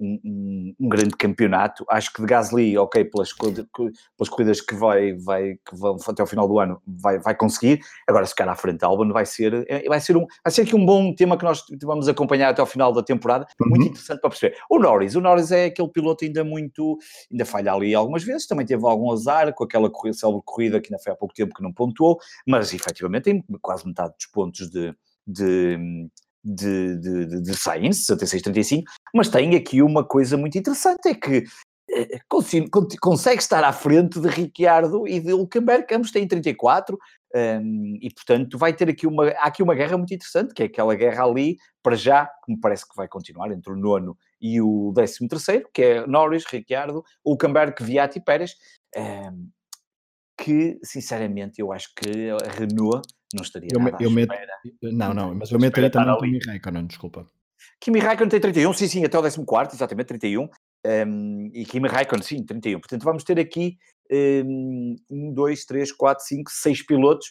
[SPEAKER 2] um, um, grande campeonato. Acho que de Gasly, ok, pelas, pelas corridas que, vai, vai, que vão até ao final do ano, vai, vai conseguir. Agora, se ficar à frente da Albon, vai ser, é, vai, ser um, vai ser aqui um bom tema que nós vamos acompanhar até ao final da temporada. Uhum. Muito interessante para perceber. O Norris, o Norris é aquele piloto ainda muito, ainda falha ali algumas vezes, também teve algum azar com aquela corrida, célebre corrida que ainda foi há pouco tempo que não pontuou, mas efetivamente tem quase metade dos pontos de, de de, de, de, de Science, 66-35, mas tem aqui uma coisa muito interessante, é que eh, consegue estar à frente de Ricciardo e de Hulkenberg, ambos têm 34, um, e portanto vai ter aqui uma, há aqui uma guerra muito interessante, que é aquela guerra ali, para já, que me parece que vai continuar, entre o nono e o décimo terceiro, que é Norris, Ricciardo, Hulkenberg, Viat e Pérez, um, que sinceramente eu acho que a Renault não estaria eu, nada eu
[SPEAKER 1] meto, Não, não, mas eu meto aí também o Kimi Raikkonen, desculpa.
[SPEAKER 2] Kimi Raikkonen tem 31, sim, sim, até o 14, exatamente, 31. Um, e Kimi Raikkonen, sim, 31. Portanto, vamos ter aqui um, 2, 3, 4, 5, 6 pilotos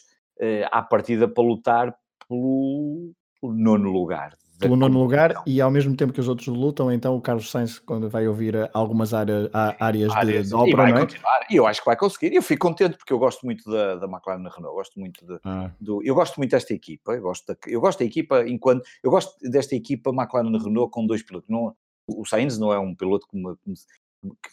[SPEAKER 2] à partida para lutar pelo, pelo nono lugar
[SPEAKER 1] pelo nono lugar e ao mesmo tempo que os outros lutam, então o Carlos Sainz, quando vai ouvir algumas área, áreas, áreas de, de ópera,
[SPEAKER 2] e vai
[SPEAKER 1] não
[SPEAKER 2] é? continuar, e eu acho que vai conseguir, eu fico contente porque eu gosto muito da, da McLaren Renault, eu gosto muito de, ah. do, eu gosto muito desta equipa, eu gosto, da, eu gosto da equipa enquanto, eu gosto desta equipa McLaren Renault com dois pilotos, não, o Sainz não é um piloto que me,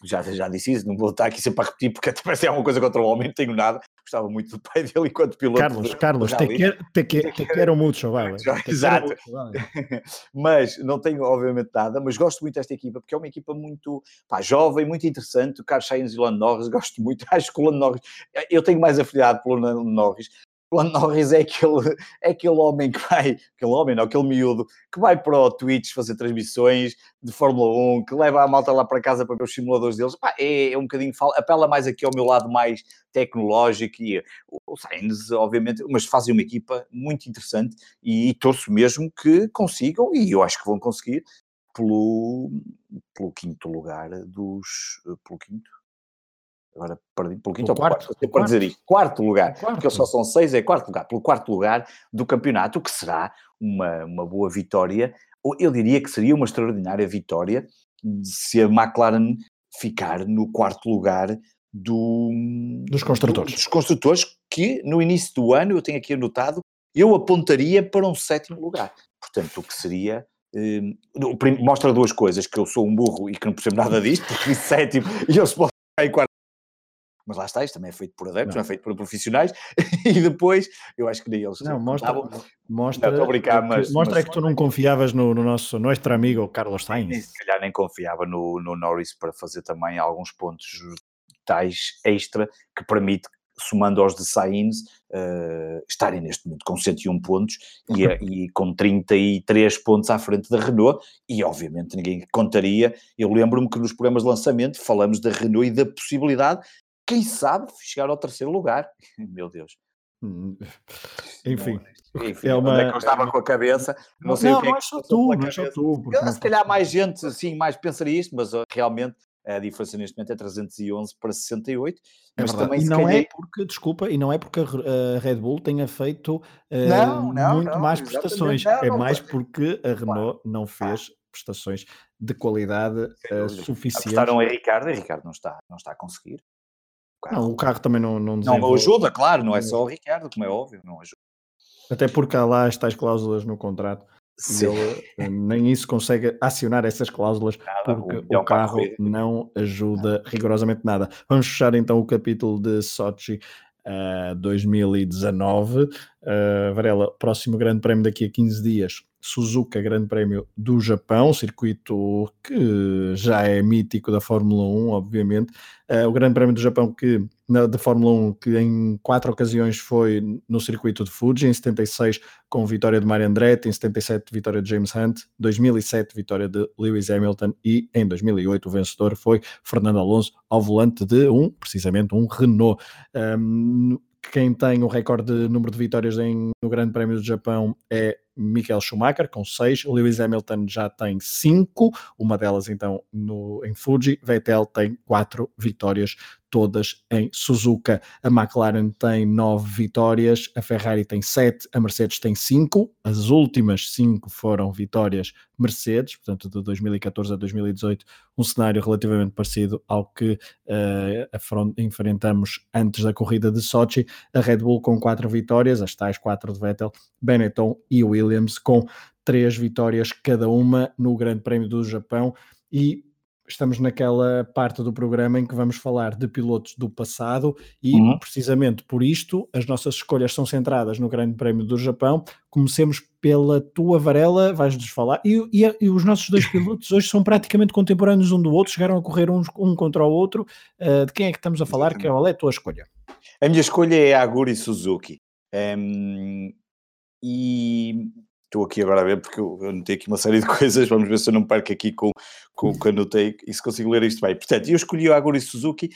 [SPEAKER 2] já, já disse isso, não vou estar aqui sempre a repetir porque até parece que é uma coisa contra o homem, não tenho nada, gostava muito do pai dele enquanto piloto.
[SPEAKER 1] Carlos, de, Carlos, te, quer, te, te, te quero muito, vale.
[SPEAKER 2] Exato. vale. mas não tenho obviamente nada, mas gosto muito desta equipa porque é uma equipa muito pá, jovem, muito interessante, o Carlos Sainz e o Lando Norris, gosto muito, acho que o Lando Norris, eu tenho mais afinidade pelo Lando Norris, Lando Norris é aquele, é aquele homem que vai, aquele homem, não, aquele miúdo, que vai para o Twitch fazer transmissões de Fórmula 1, que leva a malta lá para casa para ver os simuladores deles. Pá, é, é, um bocadinho, apela mais aqui ao meu lado mais tecnológico e o Sainz, obviamente, mas fazem uma equipa muito interessante e, e torço mesmo que consigam, e eu acho que vão conseguir, pelo, pelo quinto lugar dos. pelo quinto? Agora perdi pelo quinto ou quarto, quarto, quarto, dizer isto, quarto lugar, quarto. porque só são seis, é quarto lugar, pelo quarto lugar do campeonato, que será uma, uma boa vitória, ou eu diria que seria uma extraordinária vitória se a McLaren ficar no quarto lugar do,
[SPEAKER 1] dos construtores.
[SPEAKER 2] Do, dos construtores, que no início do ano, eu tenho aqui anotado, eu apontaria para um sétimo lugar. Portanto, o que seria eh, mostra duas coisas, que eu sou um burro e que não percebo nada disto, porque disse sétimo e eu se posso ficar em quarto mas lá está, isto também é feito por adeptos, não, é feito por profissionais, e depois, eu acho que nem eles
[SPEAKER 1] não, mostra, mostra, não, brincar, mas, mostra mas, que tu não confiavas no, no nosso, nosso amigo Carlos Sainz.
[SPEAKER 2] Se calhar nem confiava no, no Norris para fazer também alguns pontos tais extra que permite somando aos de Sainz, uh, estarem neste momento com 101 pontos e, e, com 33 pontos à frente da Renault, e obviamente ninguém contaria. Eu lembro-me que nos programas de lançamento falamos da Renault e da possibilidade quem sabe chegar ao terceiro lugar. Meu Deus.
[SPEAKER 1] Hum, enfim,
[SPEAKER 2] Enfim, é uma... onde é que eu estava com a cabeça?
[SPEAKER 1] Não, sei não, o que é que tu, não é só tu.
[SPEAKER 2] Eu, se calhar mais gente, assim, mais pensaria isto, mas realmente a diferença neste momento é 311 para 68.
[SPEAKER 1] É mas também, e não calhar... é porque, desculpa, e não é porque a Red Bull tenha feito uh, não, não, muito mais prestações, é mais porque a Renault não fez prestações de qualidade uh, suficiente.
[SPEAKER 2] Apostaram em Ricardo e Ricardo não está, não está a conseguir
[SPEAKER 1] carro. Não, o carro também não Não,
[SPEAKER 2] não ajuda, claro, não é só o Ricardo, como é óbvio, não ajuda.
[SPEAKER 1] Até porque há lá estas cláusulas no contrato. Sim. Ele eh, nem isso consegue acionar essas cláusulas nada, porque o, o carro não ajuda rigorosamente nada. Vamos fechar então o capítulo de Sochi uh, 2019. Uh, Varela, próximo grande prémio daqui a 15 dias Suzuka Grande Prémio do Japão, circuito que já é mítico da Fórmula 1, obviamente. Uh, o Grande Prémio do Japão que na, da Fórmula 1, que em quatro ocasiões foi no circuito de Fuji, em 76 com vitória de Mario Andretti, em 77 vitória de James Hunt, 2007 vitória de Lewis Hamilton e em 2008 o vencedor foi Fernando Alonso ao volante de um, precisamente um Renault. Um, quem tem o recorde de número de vitórias em, no Grande Prémio do Japão é Michael Schumacher, com 6. Lewis Hamilton já tem 5, uma delas então no, em Fuji. Vettel tem 4 vitórias todas em Suzuka. A McLaren tem 9 vitórias, a Ferrari tem 7, a Mercedes tem 5. As últimas 5 foram vitórias Mercedes, portanto de 2014 a 2018, um cenário relativamente parecido ao que uh, enfrentamos antes da corrida de Sochi. A Red Bull com 4 vitórias, as tais 4 de Vettel, Benetton e Williams com 3 vitórias cada uma no Grande Prémio do Japão. E estamos naquela parte do programa em que vamos falar de pilotos do passado e uhum. precisamente por isto as nossas escolhas são centradas no Grande Prémio do Japão. Comecemos pela tua Varela, vais-nos falar. E, e, e, os nossos dois pilotos hoje são praticamente contemporâneos um do outro, chegaram a correr uns, um contra o outro. Uh, de quem é que estamos a falar? Exatamente. Qual é a tua escolha?
[SPEAKER 2] A minha escolha é Aguri Suzuki. Um, e estou aqui agora a ver porque eu anotei aqui uma série de coisas, vamos ver se eu não perco aqui com, com o que anotei e se consigo ler isto bem. Portanto, eu escolhi o Aguri Suzuki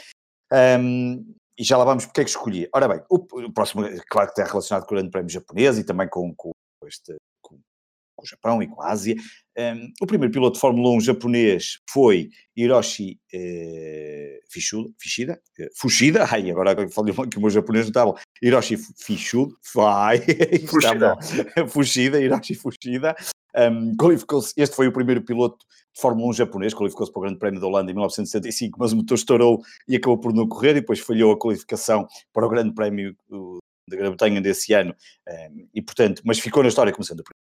[SPEAKER 2] um, e já lá vamos porque é que escolhi. Ora bem, o, o, próximo, claro que está relacionado com o Grande Prémio Japonês e também com, com, este, com, com o Japão e com a Ásia. Um, o primeiro piloto de Fórmula 1 japonês foi Hiroshi eh, Fishuda, Fishida, eh, Fushida, ai, agora falei que o meu japonês não estava, Hiroshi Fishuda, vai, Fushida. Fushida, Hiroshi Fushida, um, qualificou-se, este foi o primeiro piloto de Fórmula 1 japonês, qualificou-se para o Grande Prémio da Holanda em 1975, mas o motor estourou e acabou por não correr, e depois falhou a qualificação para o Grande Prémio da Grã-Bretanha desse ano, um, e portanto, mas ficou na história como sendo o primeiro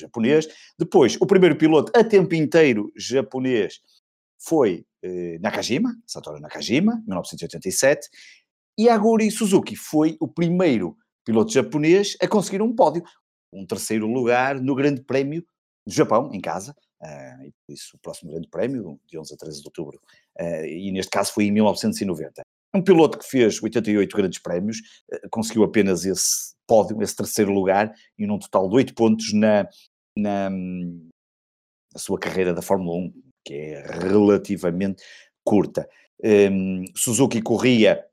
[SPEAKER 2] japonês. Depois, o primeiro piloto a tempo inteiro japonês foi eh, Nakajima, Satoru Nakajima, 1987, e Aguri Suzuki foi o primeiro piloto japonês a conseguir um pódio, um terceiro lugar no Grande Prémio do Japão, em casa, uh, e por isso o próximo Grande Prémio, de 11 a 13 de outubro, uh, e neste caso foi em 1990. Um piloto que fez 88 grandes prémios, uh, conseguiu apenas esse pódio, esse terceiro lugar, e num total de 8 pontos na, na, na sua carreira da Fórmula 1, que é relativamente curta. Um, Suzuki corria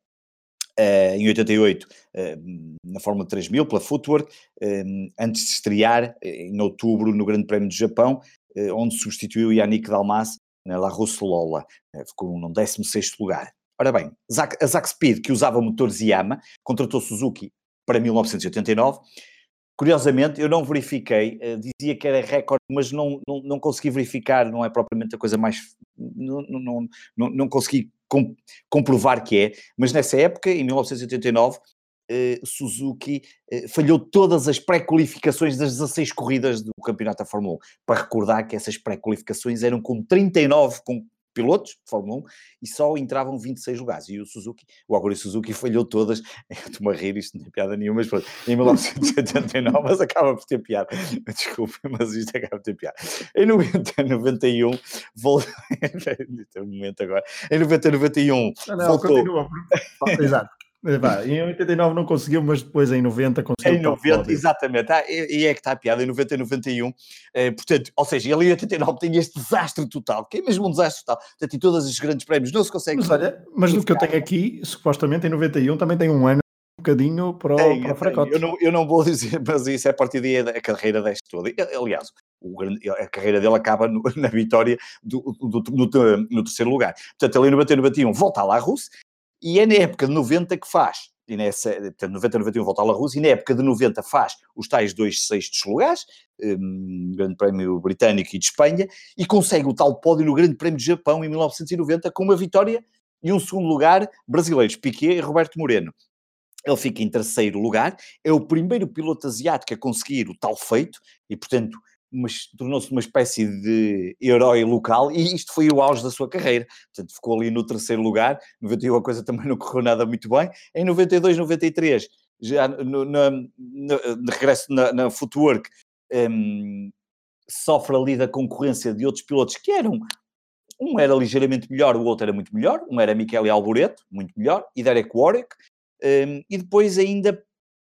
[SPEAKER 2] uh, em 88 uh, na Fórmula 3000 pela Footwork, um, antes de estrear em outubro no Grande Prémio do Japão, uh, onde substituiu Yannick Dalmas na La Russola, ficou no 16º lugar. Ora bem, a Zack Speed, que usava motores Yama, contratou Suzuki para 1989 Curiosamente, eu não verifiquei, uh, dizia que era recorde, mas não, não, não, consegui verificar, não é propriamente a coisa mais. Não, não, não, não consegui comp comprovar que é, mas nessa época, em 1989, uh, eh, Suzuki uh, falhou todas as pré-qualificações das 16 corridas do Campeonato da Fórmula 1. Para recordar que essas pré-qualificações eram com 39 com pilotos de Fórmula 1 e só entravam 26 lugares. E o Suzuki, o Aguri Suzuki falhou todas. Estou-me a rir, isto não tem piada nenhuma, mas pronto, em 1989, mas acaba por ter piada. Desculpe, mas isto acaba por ter piada. Em 90, 91, voltou. é um momento agora. Em 90, 91, não, não, voltou. Continua.
[SPEAKER 1] Exato. Em 89 não conseguiu, mas depois em 90 conseguiu.
[SPEAKER 2] Em 90, exatamente. Ah, e, é que está a piada, em 90 e 91. Eh, portanto, ou seja, ele em 89 tem este desastre total, que é mesmo um desastre total. Portanto, em todos os grandes prémios não se consegue.
[SPEAKER 1] Mas olha, mas do que eu tenho aqui, supostamente em 91 também tem um ano um bocadinho para o, tem, para o fracote.
[SPEAKER 2] Eu não, eu não vou dizer, mas isso é a partir daí a carreira deste toda. Aliás, o, a carreira dele acaba no, na vitória do, do, do, no, terceiro lugar. Portanto, ele em 90 e 91 volta lá à Rússia, e é na época de 90 que faz, e nessa, portanto, 90, 91 volta à La Rússia, e na época de 90 faz os tais dois sextos lugares, um, Grande Prémio Britânico e de Espanha, e consegue o tal pódio no Grande Prémio de Japão em 1990 com uma vitória e um segundo lugar brasileiros, Piquet e Roberto Moreno. Ele fica em terceiro lugar, é o primeiro piloto asiático a conseguir o tal feito, e portanto tornou-se uma espécie de herói local e isto foi o auge da sua carreira. Portanto, ficou ali no terceiro lugar. 91 a coisa também não correu nada muito bem. Em 92, 93, já no, no regresso na, na Footwork, um, sofre ali da concorrência de outros pilotos que eram. Um era ligeiramente melhor, o outro era muito melhor. Um era Michele Alboreto, muito melhor, e Derek Warwick. Um, e depois ainda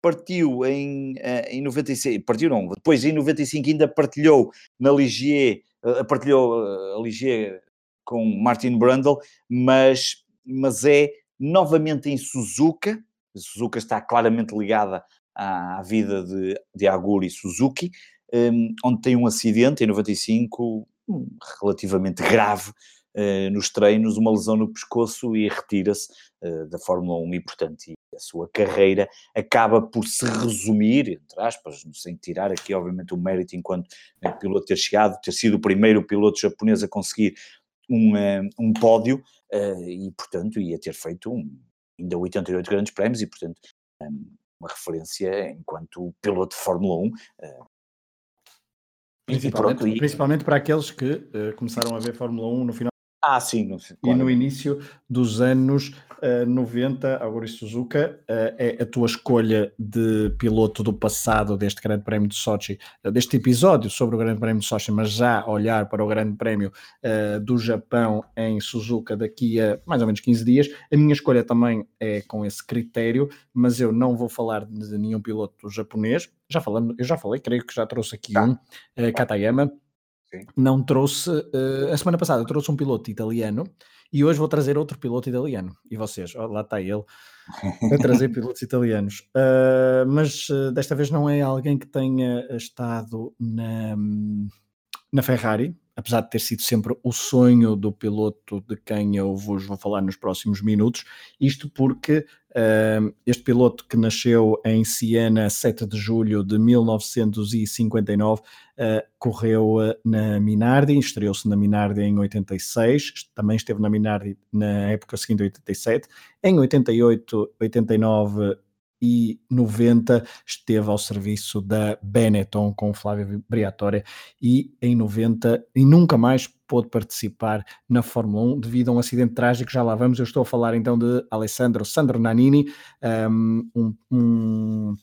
[SPEAKER 2] partiu em, eh, em 96, partiu não, depois em 95 ainda partilhou na Ligier, eh, partilhou eh, a Ligier com Martin Brundle, mas, mas é novamente em Suzuka, Suzuka está claramente ligada à, à vida de, de Aguri Suzuki, um, onde tem um acidente em 95 um, relativamente grave, uh, nos treinos, uma lesão no pescoço e retira-se uh, da Fórmula 1 e, portanto, e a sua carreira acaba por se resumir, entre aspas, sem tirar aqui, obviamente, o mérito enquanto uh, piloto ter chegado, ter sido o primeiro piloto japonês a conseguir um, um pódio e, portanto, ia ter feito um, ainda 88 grandes prémios e, portanto, um, uma referência enquanto piloto de Fórmula 1.
[SPEAKER 1] Principalmente, pronto, e... principalmente para aqueles que uh, começaram a ver Fórmula 1 no final
[SPEAKER 2] ah, sim.
[SPEAKER 1] Sei, claro. E no início dos anos uh, 90, Aguri Suzuka, uh, é a tua escolha de piloto do passado deste Grande Prémio de Sochi, uh, deste episódio sobre o Grande Prémio de Sochi, mas já olhar para o Grande Prémio uh, do Japão em Suzuka daqui a mais ou menos 15 dias. A minha escolha também é com esse critério, mas eu não vou falar de nenhum piloto japonês. Já falando, eu já falei, creio que já trouxe aqui tá. um, Katayama não trouxe. Uh, a semana passada trouxe um piloto italiano e hoje vou trazer outro piloto italiano. E vocês, oh, lá está ele, a trazer pilotos italianos. Uh, mas uh, desta vez não é alguém que tenha estado na, na Ferrari, apesar de ter sido sempre o sonho do piloto de quem eu vos vou falar nos próximos minutos, isto porque uh, este piloto que nasceu em Siena 7 de julho de 1959 uh, correu uh, na Minardi, estreou-se na Minardi em 86, também esteve na Minardi na época seguinte, 87, em 88, 89 e 90 esteve ao serviço da Benetton com Flávio Briatore e em 90 e nunca mais pôde participar na Fórmula 1 devido a um acidente trágico, já lá vamos, eu estou a falar então de Alessandro Sandro Nannini, um, um,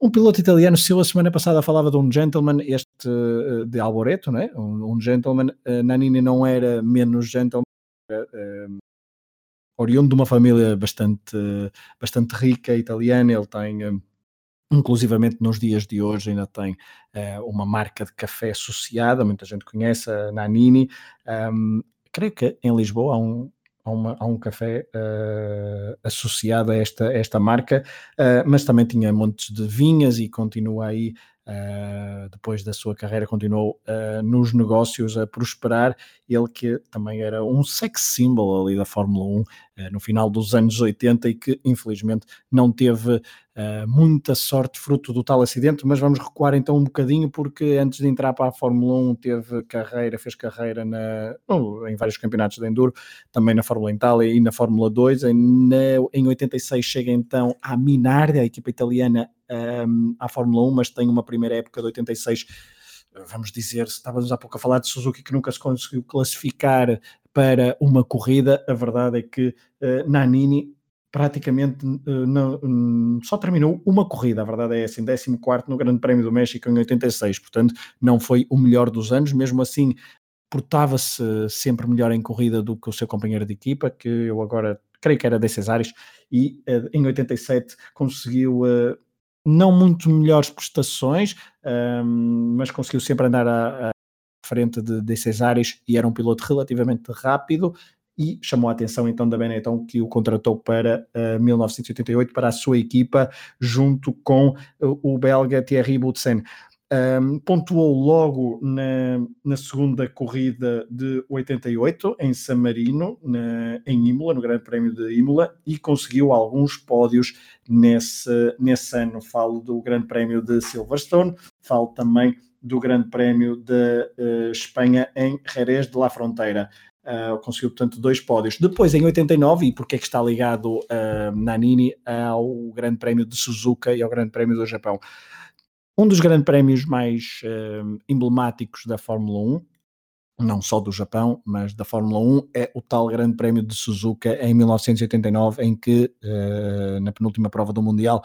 [SPEAKER 1] um piloto italiano, se eu a semana passada falava de um gentleman, este eh, de Alboreto, né? um, um gentleman, uh, Nannini não era menos gentleman, uh, oriundo de uma família bastante, bastante rica italiana, ele tem eh, inclusivamente nos dias de hoje ainda tem uh, uma marca de café associada, muita gente conhece, a Nanini. Um, creio que em Lisboa há um, há, uma, há um café uh, associado a esta, esta marca, uh, mas também tinha montes de vinhas e continua aí Uh, depois da sua carreira continuou uh, nos negócios a prosperar, ele que também era um sex symbol ali da Fórmula 1 uh, no final dos anos 80 e que infelizmente não teve muita sorte fruto do tal acidente, mas vamos recuar então um bocadinho porque antes de entrar para a Fórmula 1 teve carreira, fez carreira na, oh, em vários campeonatos de Enduro, também na Fórmula Itália e na Fórmula 2, em, na, em 86 chega então à Minardi, a equipa italiana um, à Fórmula 1, mas tem uma primeira época de 86 vamos dizer, estávamos há pouco a falar de Suzuki que nunca se conseguiu classificar para uma corrida, a verdade é que uh, Nanini praticamente uh, não, um, só terminou uma corrida, a verdade é essa, em 14 no Grande Prémio do México em 86, portanto não foi o melhor dos anos, mesmo assim portava-se sempre melhor em corrida do que o seu companheiro de equipa, que eu agora creio que era de Cesares, e uh, em 87 conseguiu não muito melhores prestações, um, mas conseguiu sempre andar à, à frente de, de Cesares e era um piloto relativamente rápido e chamou a atenção então da Benetton que o contratou para uh, 1988 para a sua equipa junto com uh, o belga Thierry Boutsen. Um, pontuou logo na, na, segunda corrida de 88 em San Marino, na, em Imola, no Grande Prémio de Imola, e conseguiu alguns pódios nesse, nesse ano. Falo do Grande Prémio de Silverstone, falo também do Grande Prémio de uh, Espanha em Jerez de la Fronteira. Uh, conseguiu, portanto, dois pódios. Depois, em 89, e porque é que está ligado uh, Nanini ao Grande Prémio de Suzuka e ao Grande Prémio do Japão? Um dos grandes prémios mais uh, emblemáticos da Fórmula 1, não só do Japão, mas da Fórmula 1, é o tal Grande Prémio de Suzuka em 1989, em que, uh, na penúltima prova do Mundial,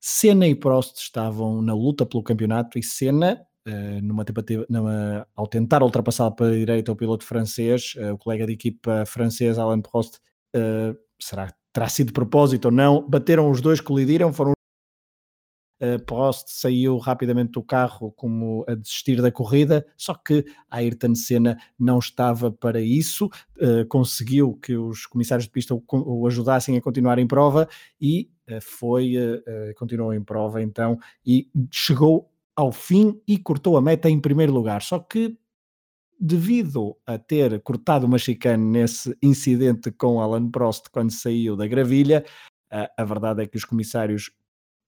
[SPEAKER 1] Senna e Prost estavam na luta pelo campeonato e Senna, uh, numa numa, ao tentar ultrapassar para a direita o piloto francês, o colega de equipa francês Alain Prost, será terá sido de propósito ou não, bateram os dois, colidiram, foram Uh, Prost saiu rapidamente do carro como a desistir da corrida, só que Ayrton Senna não estava para isso, uh, conseguiu que os comissários de pista o, o, ajudassem a continuar em prova e uh, foi, continuou em prova então e chegou ao fim e cortou a meta em primeiro lugar, só que devido a ter cortado uma chicane nesse incidente com Alan Prost quando saiu da gravilha, a verdade é que os comissários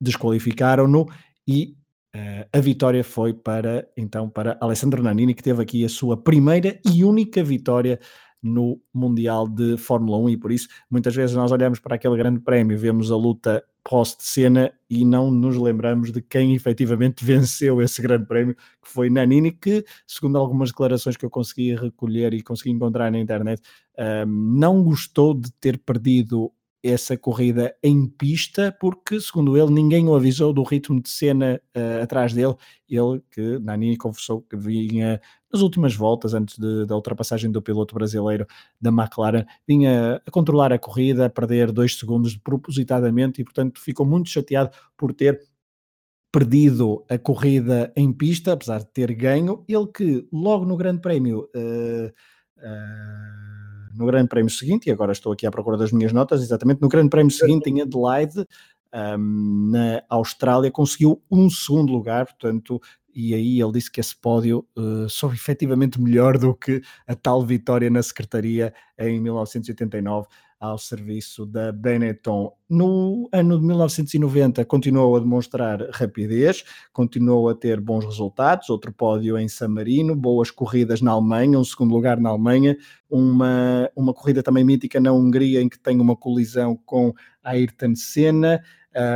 [SPEAKER 1] desqualificaram-no e uh, a vitória foi para então para Alessandro Nannini que teve aqui a sua primeira e única vitória no Mundial de Fórmula 1 e por isso muitas vezes nós olhamos para aquele grande prémio, vemos a luta post-cena e não nos lembramos de quem efetivamente venceu esse grande prémio, que foi Nannini, que segundo algumas declarações que eu consegui recolher e consegui encontrar na internet, um, ehm, não gostou de ter perdido essa corrida em pista, porque, segundo ele, ninguém o avisou do ritmo de cena uh, atrás dele. Ele, que Nani confessou que vinha nas últimas voltas, antes de, da ultrapassagem do piloto brasileiro da McLaren, vinha a controlar a corrida, a perder dois segundos propositadamente e, portanto, ficou muito chateado por ter perdido a corrida em pista, apesar de ter ganho. Ele que, logo no Grande Prémio. Uh, uh, no Grande Prémio seguinte, e agora estou aqui à procura das minhas notas, exatamente no Grande Prémio seguinte em Adelaide, um, na Austrália, conseguiu um segundo lugar, portanto, e aí ele disse que esse pódio uh, sou efetivamente melhor do que a tal vitória na Secretaria em 1989 ao serviço da Benetton. No ano de 1990 continuou a demonstrar rapidez, continuou a ter bons resultados, outro pódio em San Marino, boas corridas na Alemanha, um segundo lugar na Alemanha, uma, uma corrida também mítica na Hungria em que tem uma colisão com Ayrton Senna,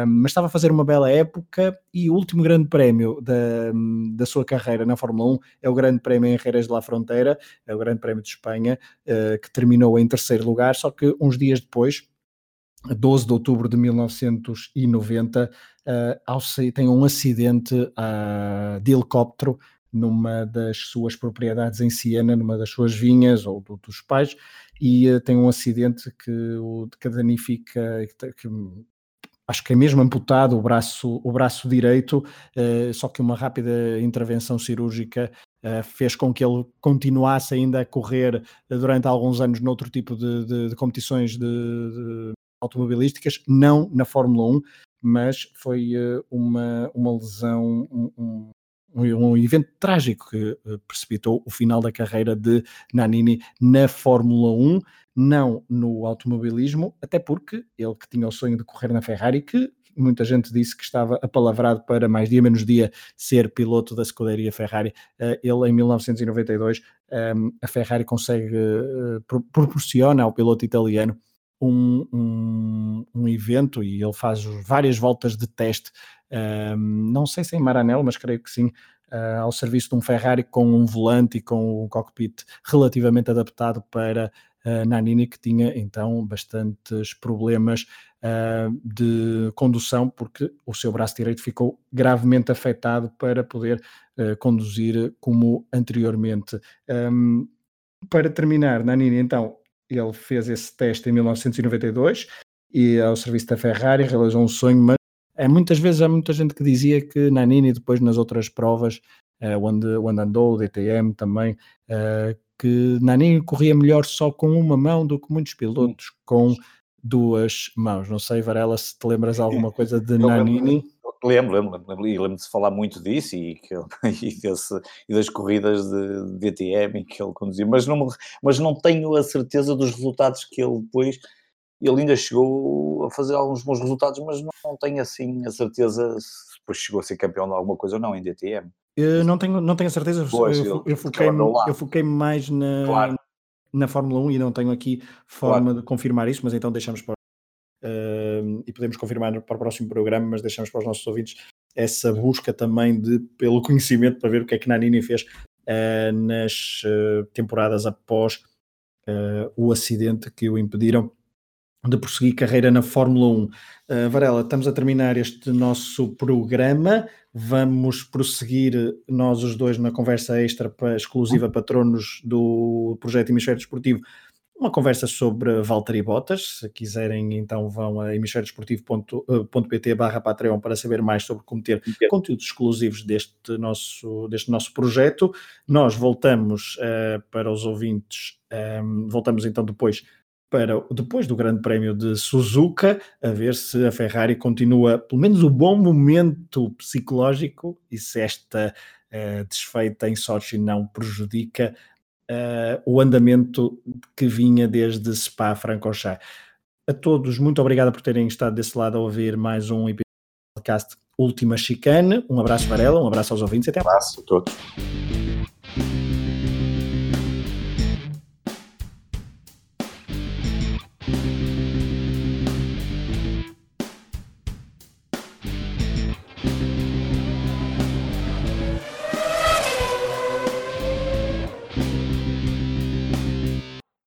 [SPEAKER 1] mas estava a fazer uma bela época e o último grande prémio da, da sua carreira na Fórmula 1 é o Grande Prémio em Jerez de la Fronteira, é o Grande Prémio de Espanha, uh, que terminou em terceiro lugar, só que uns dias depois, 12 de outubro de 1990, uh, tem um acidente de helicóptero numa das suas propriedades em Siena, numa das suas vinhas ou do, dos pais, e uh, tem um acidente que, o, que danifica, que, acho que é mesmo amputado o braço, o braço direito, uh, só que uma rápida intervenção cirúrgica uh, fez com que ele continuasse ainda a correr durante alguns anos noutro tipo de, de, de competições de, de, automobilísticas, não na Fórmula 1, mas foi uma, uma lesão, um, um, um evento trágico que precipitou o final da carreira de Nanini na Fórmula 1 não no automobilismo, até porque ele que tinha o sonho de correr na Ferrari, que muita gente disse que estava apalavrado para mais dia menos dia ser piloto da escuderia Ferrari. Eh, ele em 1992 ehm, a Ferrari consegue eh, proporciona ao piloto italiano um, um, um, evento e ele faz várias voltas de teste, ehm, não sei se em Maranello, mas creio que sim, uh, ao serviço de um Ferrari com um volante e com um cockpit relativamente adaptado para uh, Nanini, que tinha então bastantes problemas uh, de condução, porque o seu braço direito ficou gravemente afetado para poder uh, conduzir como anteriormente. Um, para terminar, Nanini, então, ele fez esse teste em 1992 e ao serviço da Ferrari realizou um sonho, mas é, muitas vezes há muita gente que dizia que Nanini depois nas outras provas, uh, onde, onde andou, o DTM também, que Nani corria melhor só com uma mão do que muitos pilotos com duas mãos. Não sei, Varela, se te lembras alguma coisa de Nanini.
[SPEAKER 2] Lembro, lembro, lembro, e lembro de se falar muito disso e, que e, desse, e, das corridas de, DTM que ele conduzia, mas não, mas não tenho a certeza dos resultados que ele depois. Ele ainda chegou a fazer alguns bons resultados, mas não, não tenho assim a certeza se depois chegou a ser campeão de alguma coisa ou não em DTM.
[SPEAKER 1] Eu não tenho, não tenho a certeza, pois, eu, eu foquei-me foquei mais na, claro. na Fórmula 1 e não tenho aqui forma claro. de confirmar isso, mas então deixamos para uh, e podemos confirmar para o próximo programa, mas deixamos para os nossos ouvintes essa busca também de, pelo conhecimento para ver o que é que Nanini fez uh, nas uh, temporadas após o acidente que o impediram de prosseguir carreira na Fórmula 1. Uh, Varela, estamos a terminar este nosso programa. Vamos prosseguir nós os dois na conversa extra para, exclusiva patronos do projeto Hemisfério Desportivo. Uma conversa sobre Valtteri Bottas. Se quiserem, então vão a hemisfériodesportivo.pt barra Patreon para saber mais sobre como ter conteúdos exclusivos deste nosso, deste nosso projeto. Nós voltamos uh, para os ouvintes, um, voltamos então depois para depois do Grande Prémio de Suzuka, a ver se a Ferrari continua, pelo menos o bom momento psicológico, e se esta uh, desfeita em Sochi não prejudica uh, o andamento que vinha desde Spa-Francorchamps. A todos, muito obrigado por terem estado desse lado a ouvir mais um episódio do podcast Última Chicane. Um abraço, Varela, um abraço aos ouvintes e até.
[SPEAKER 2] Um abraço a todos.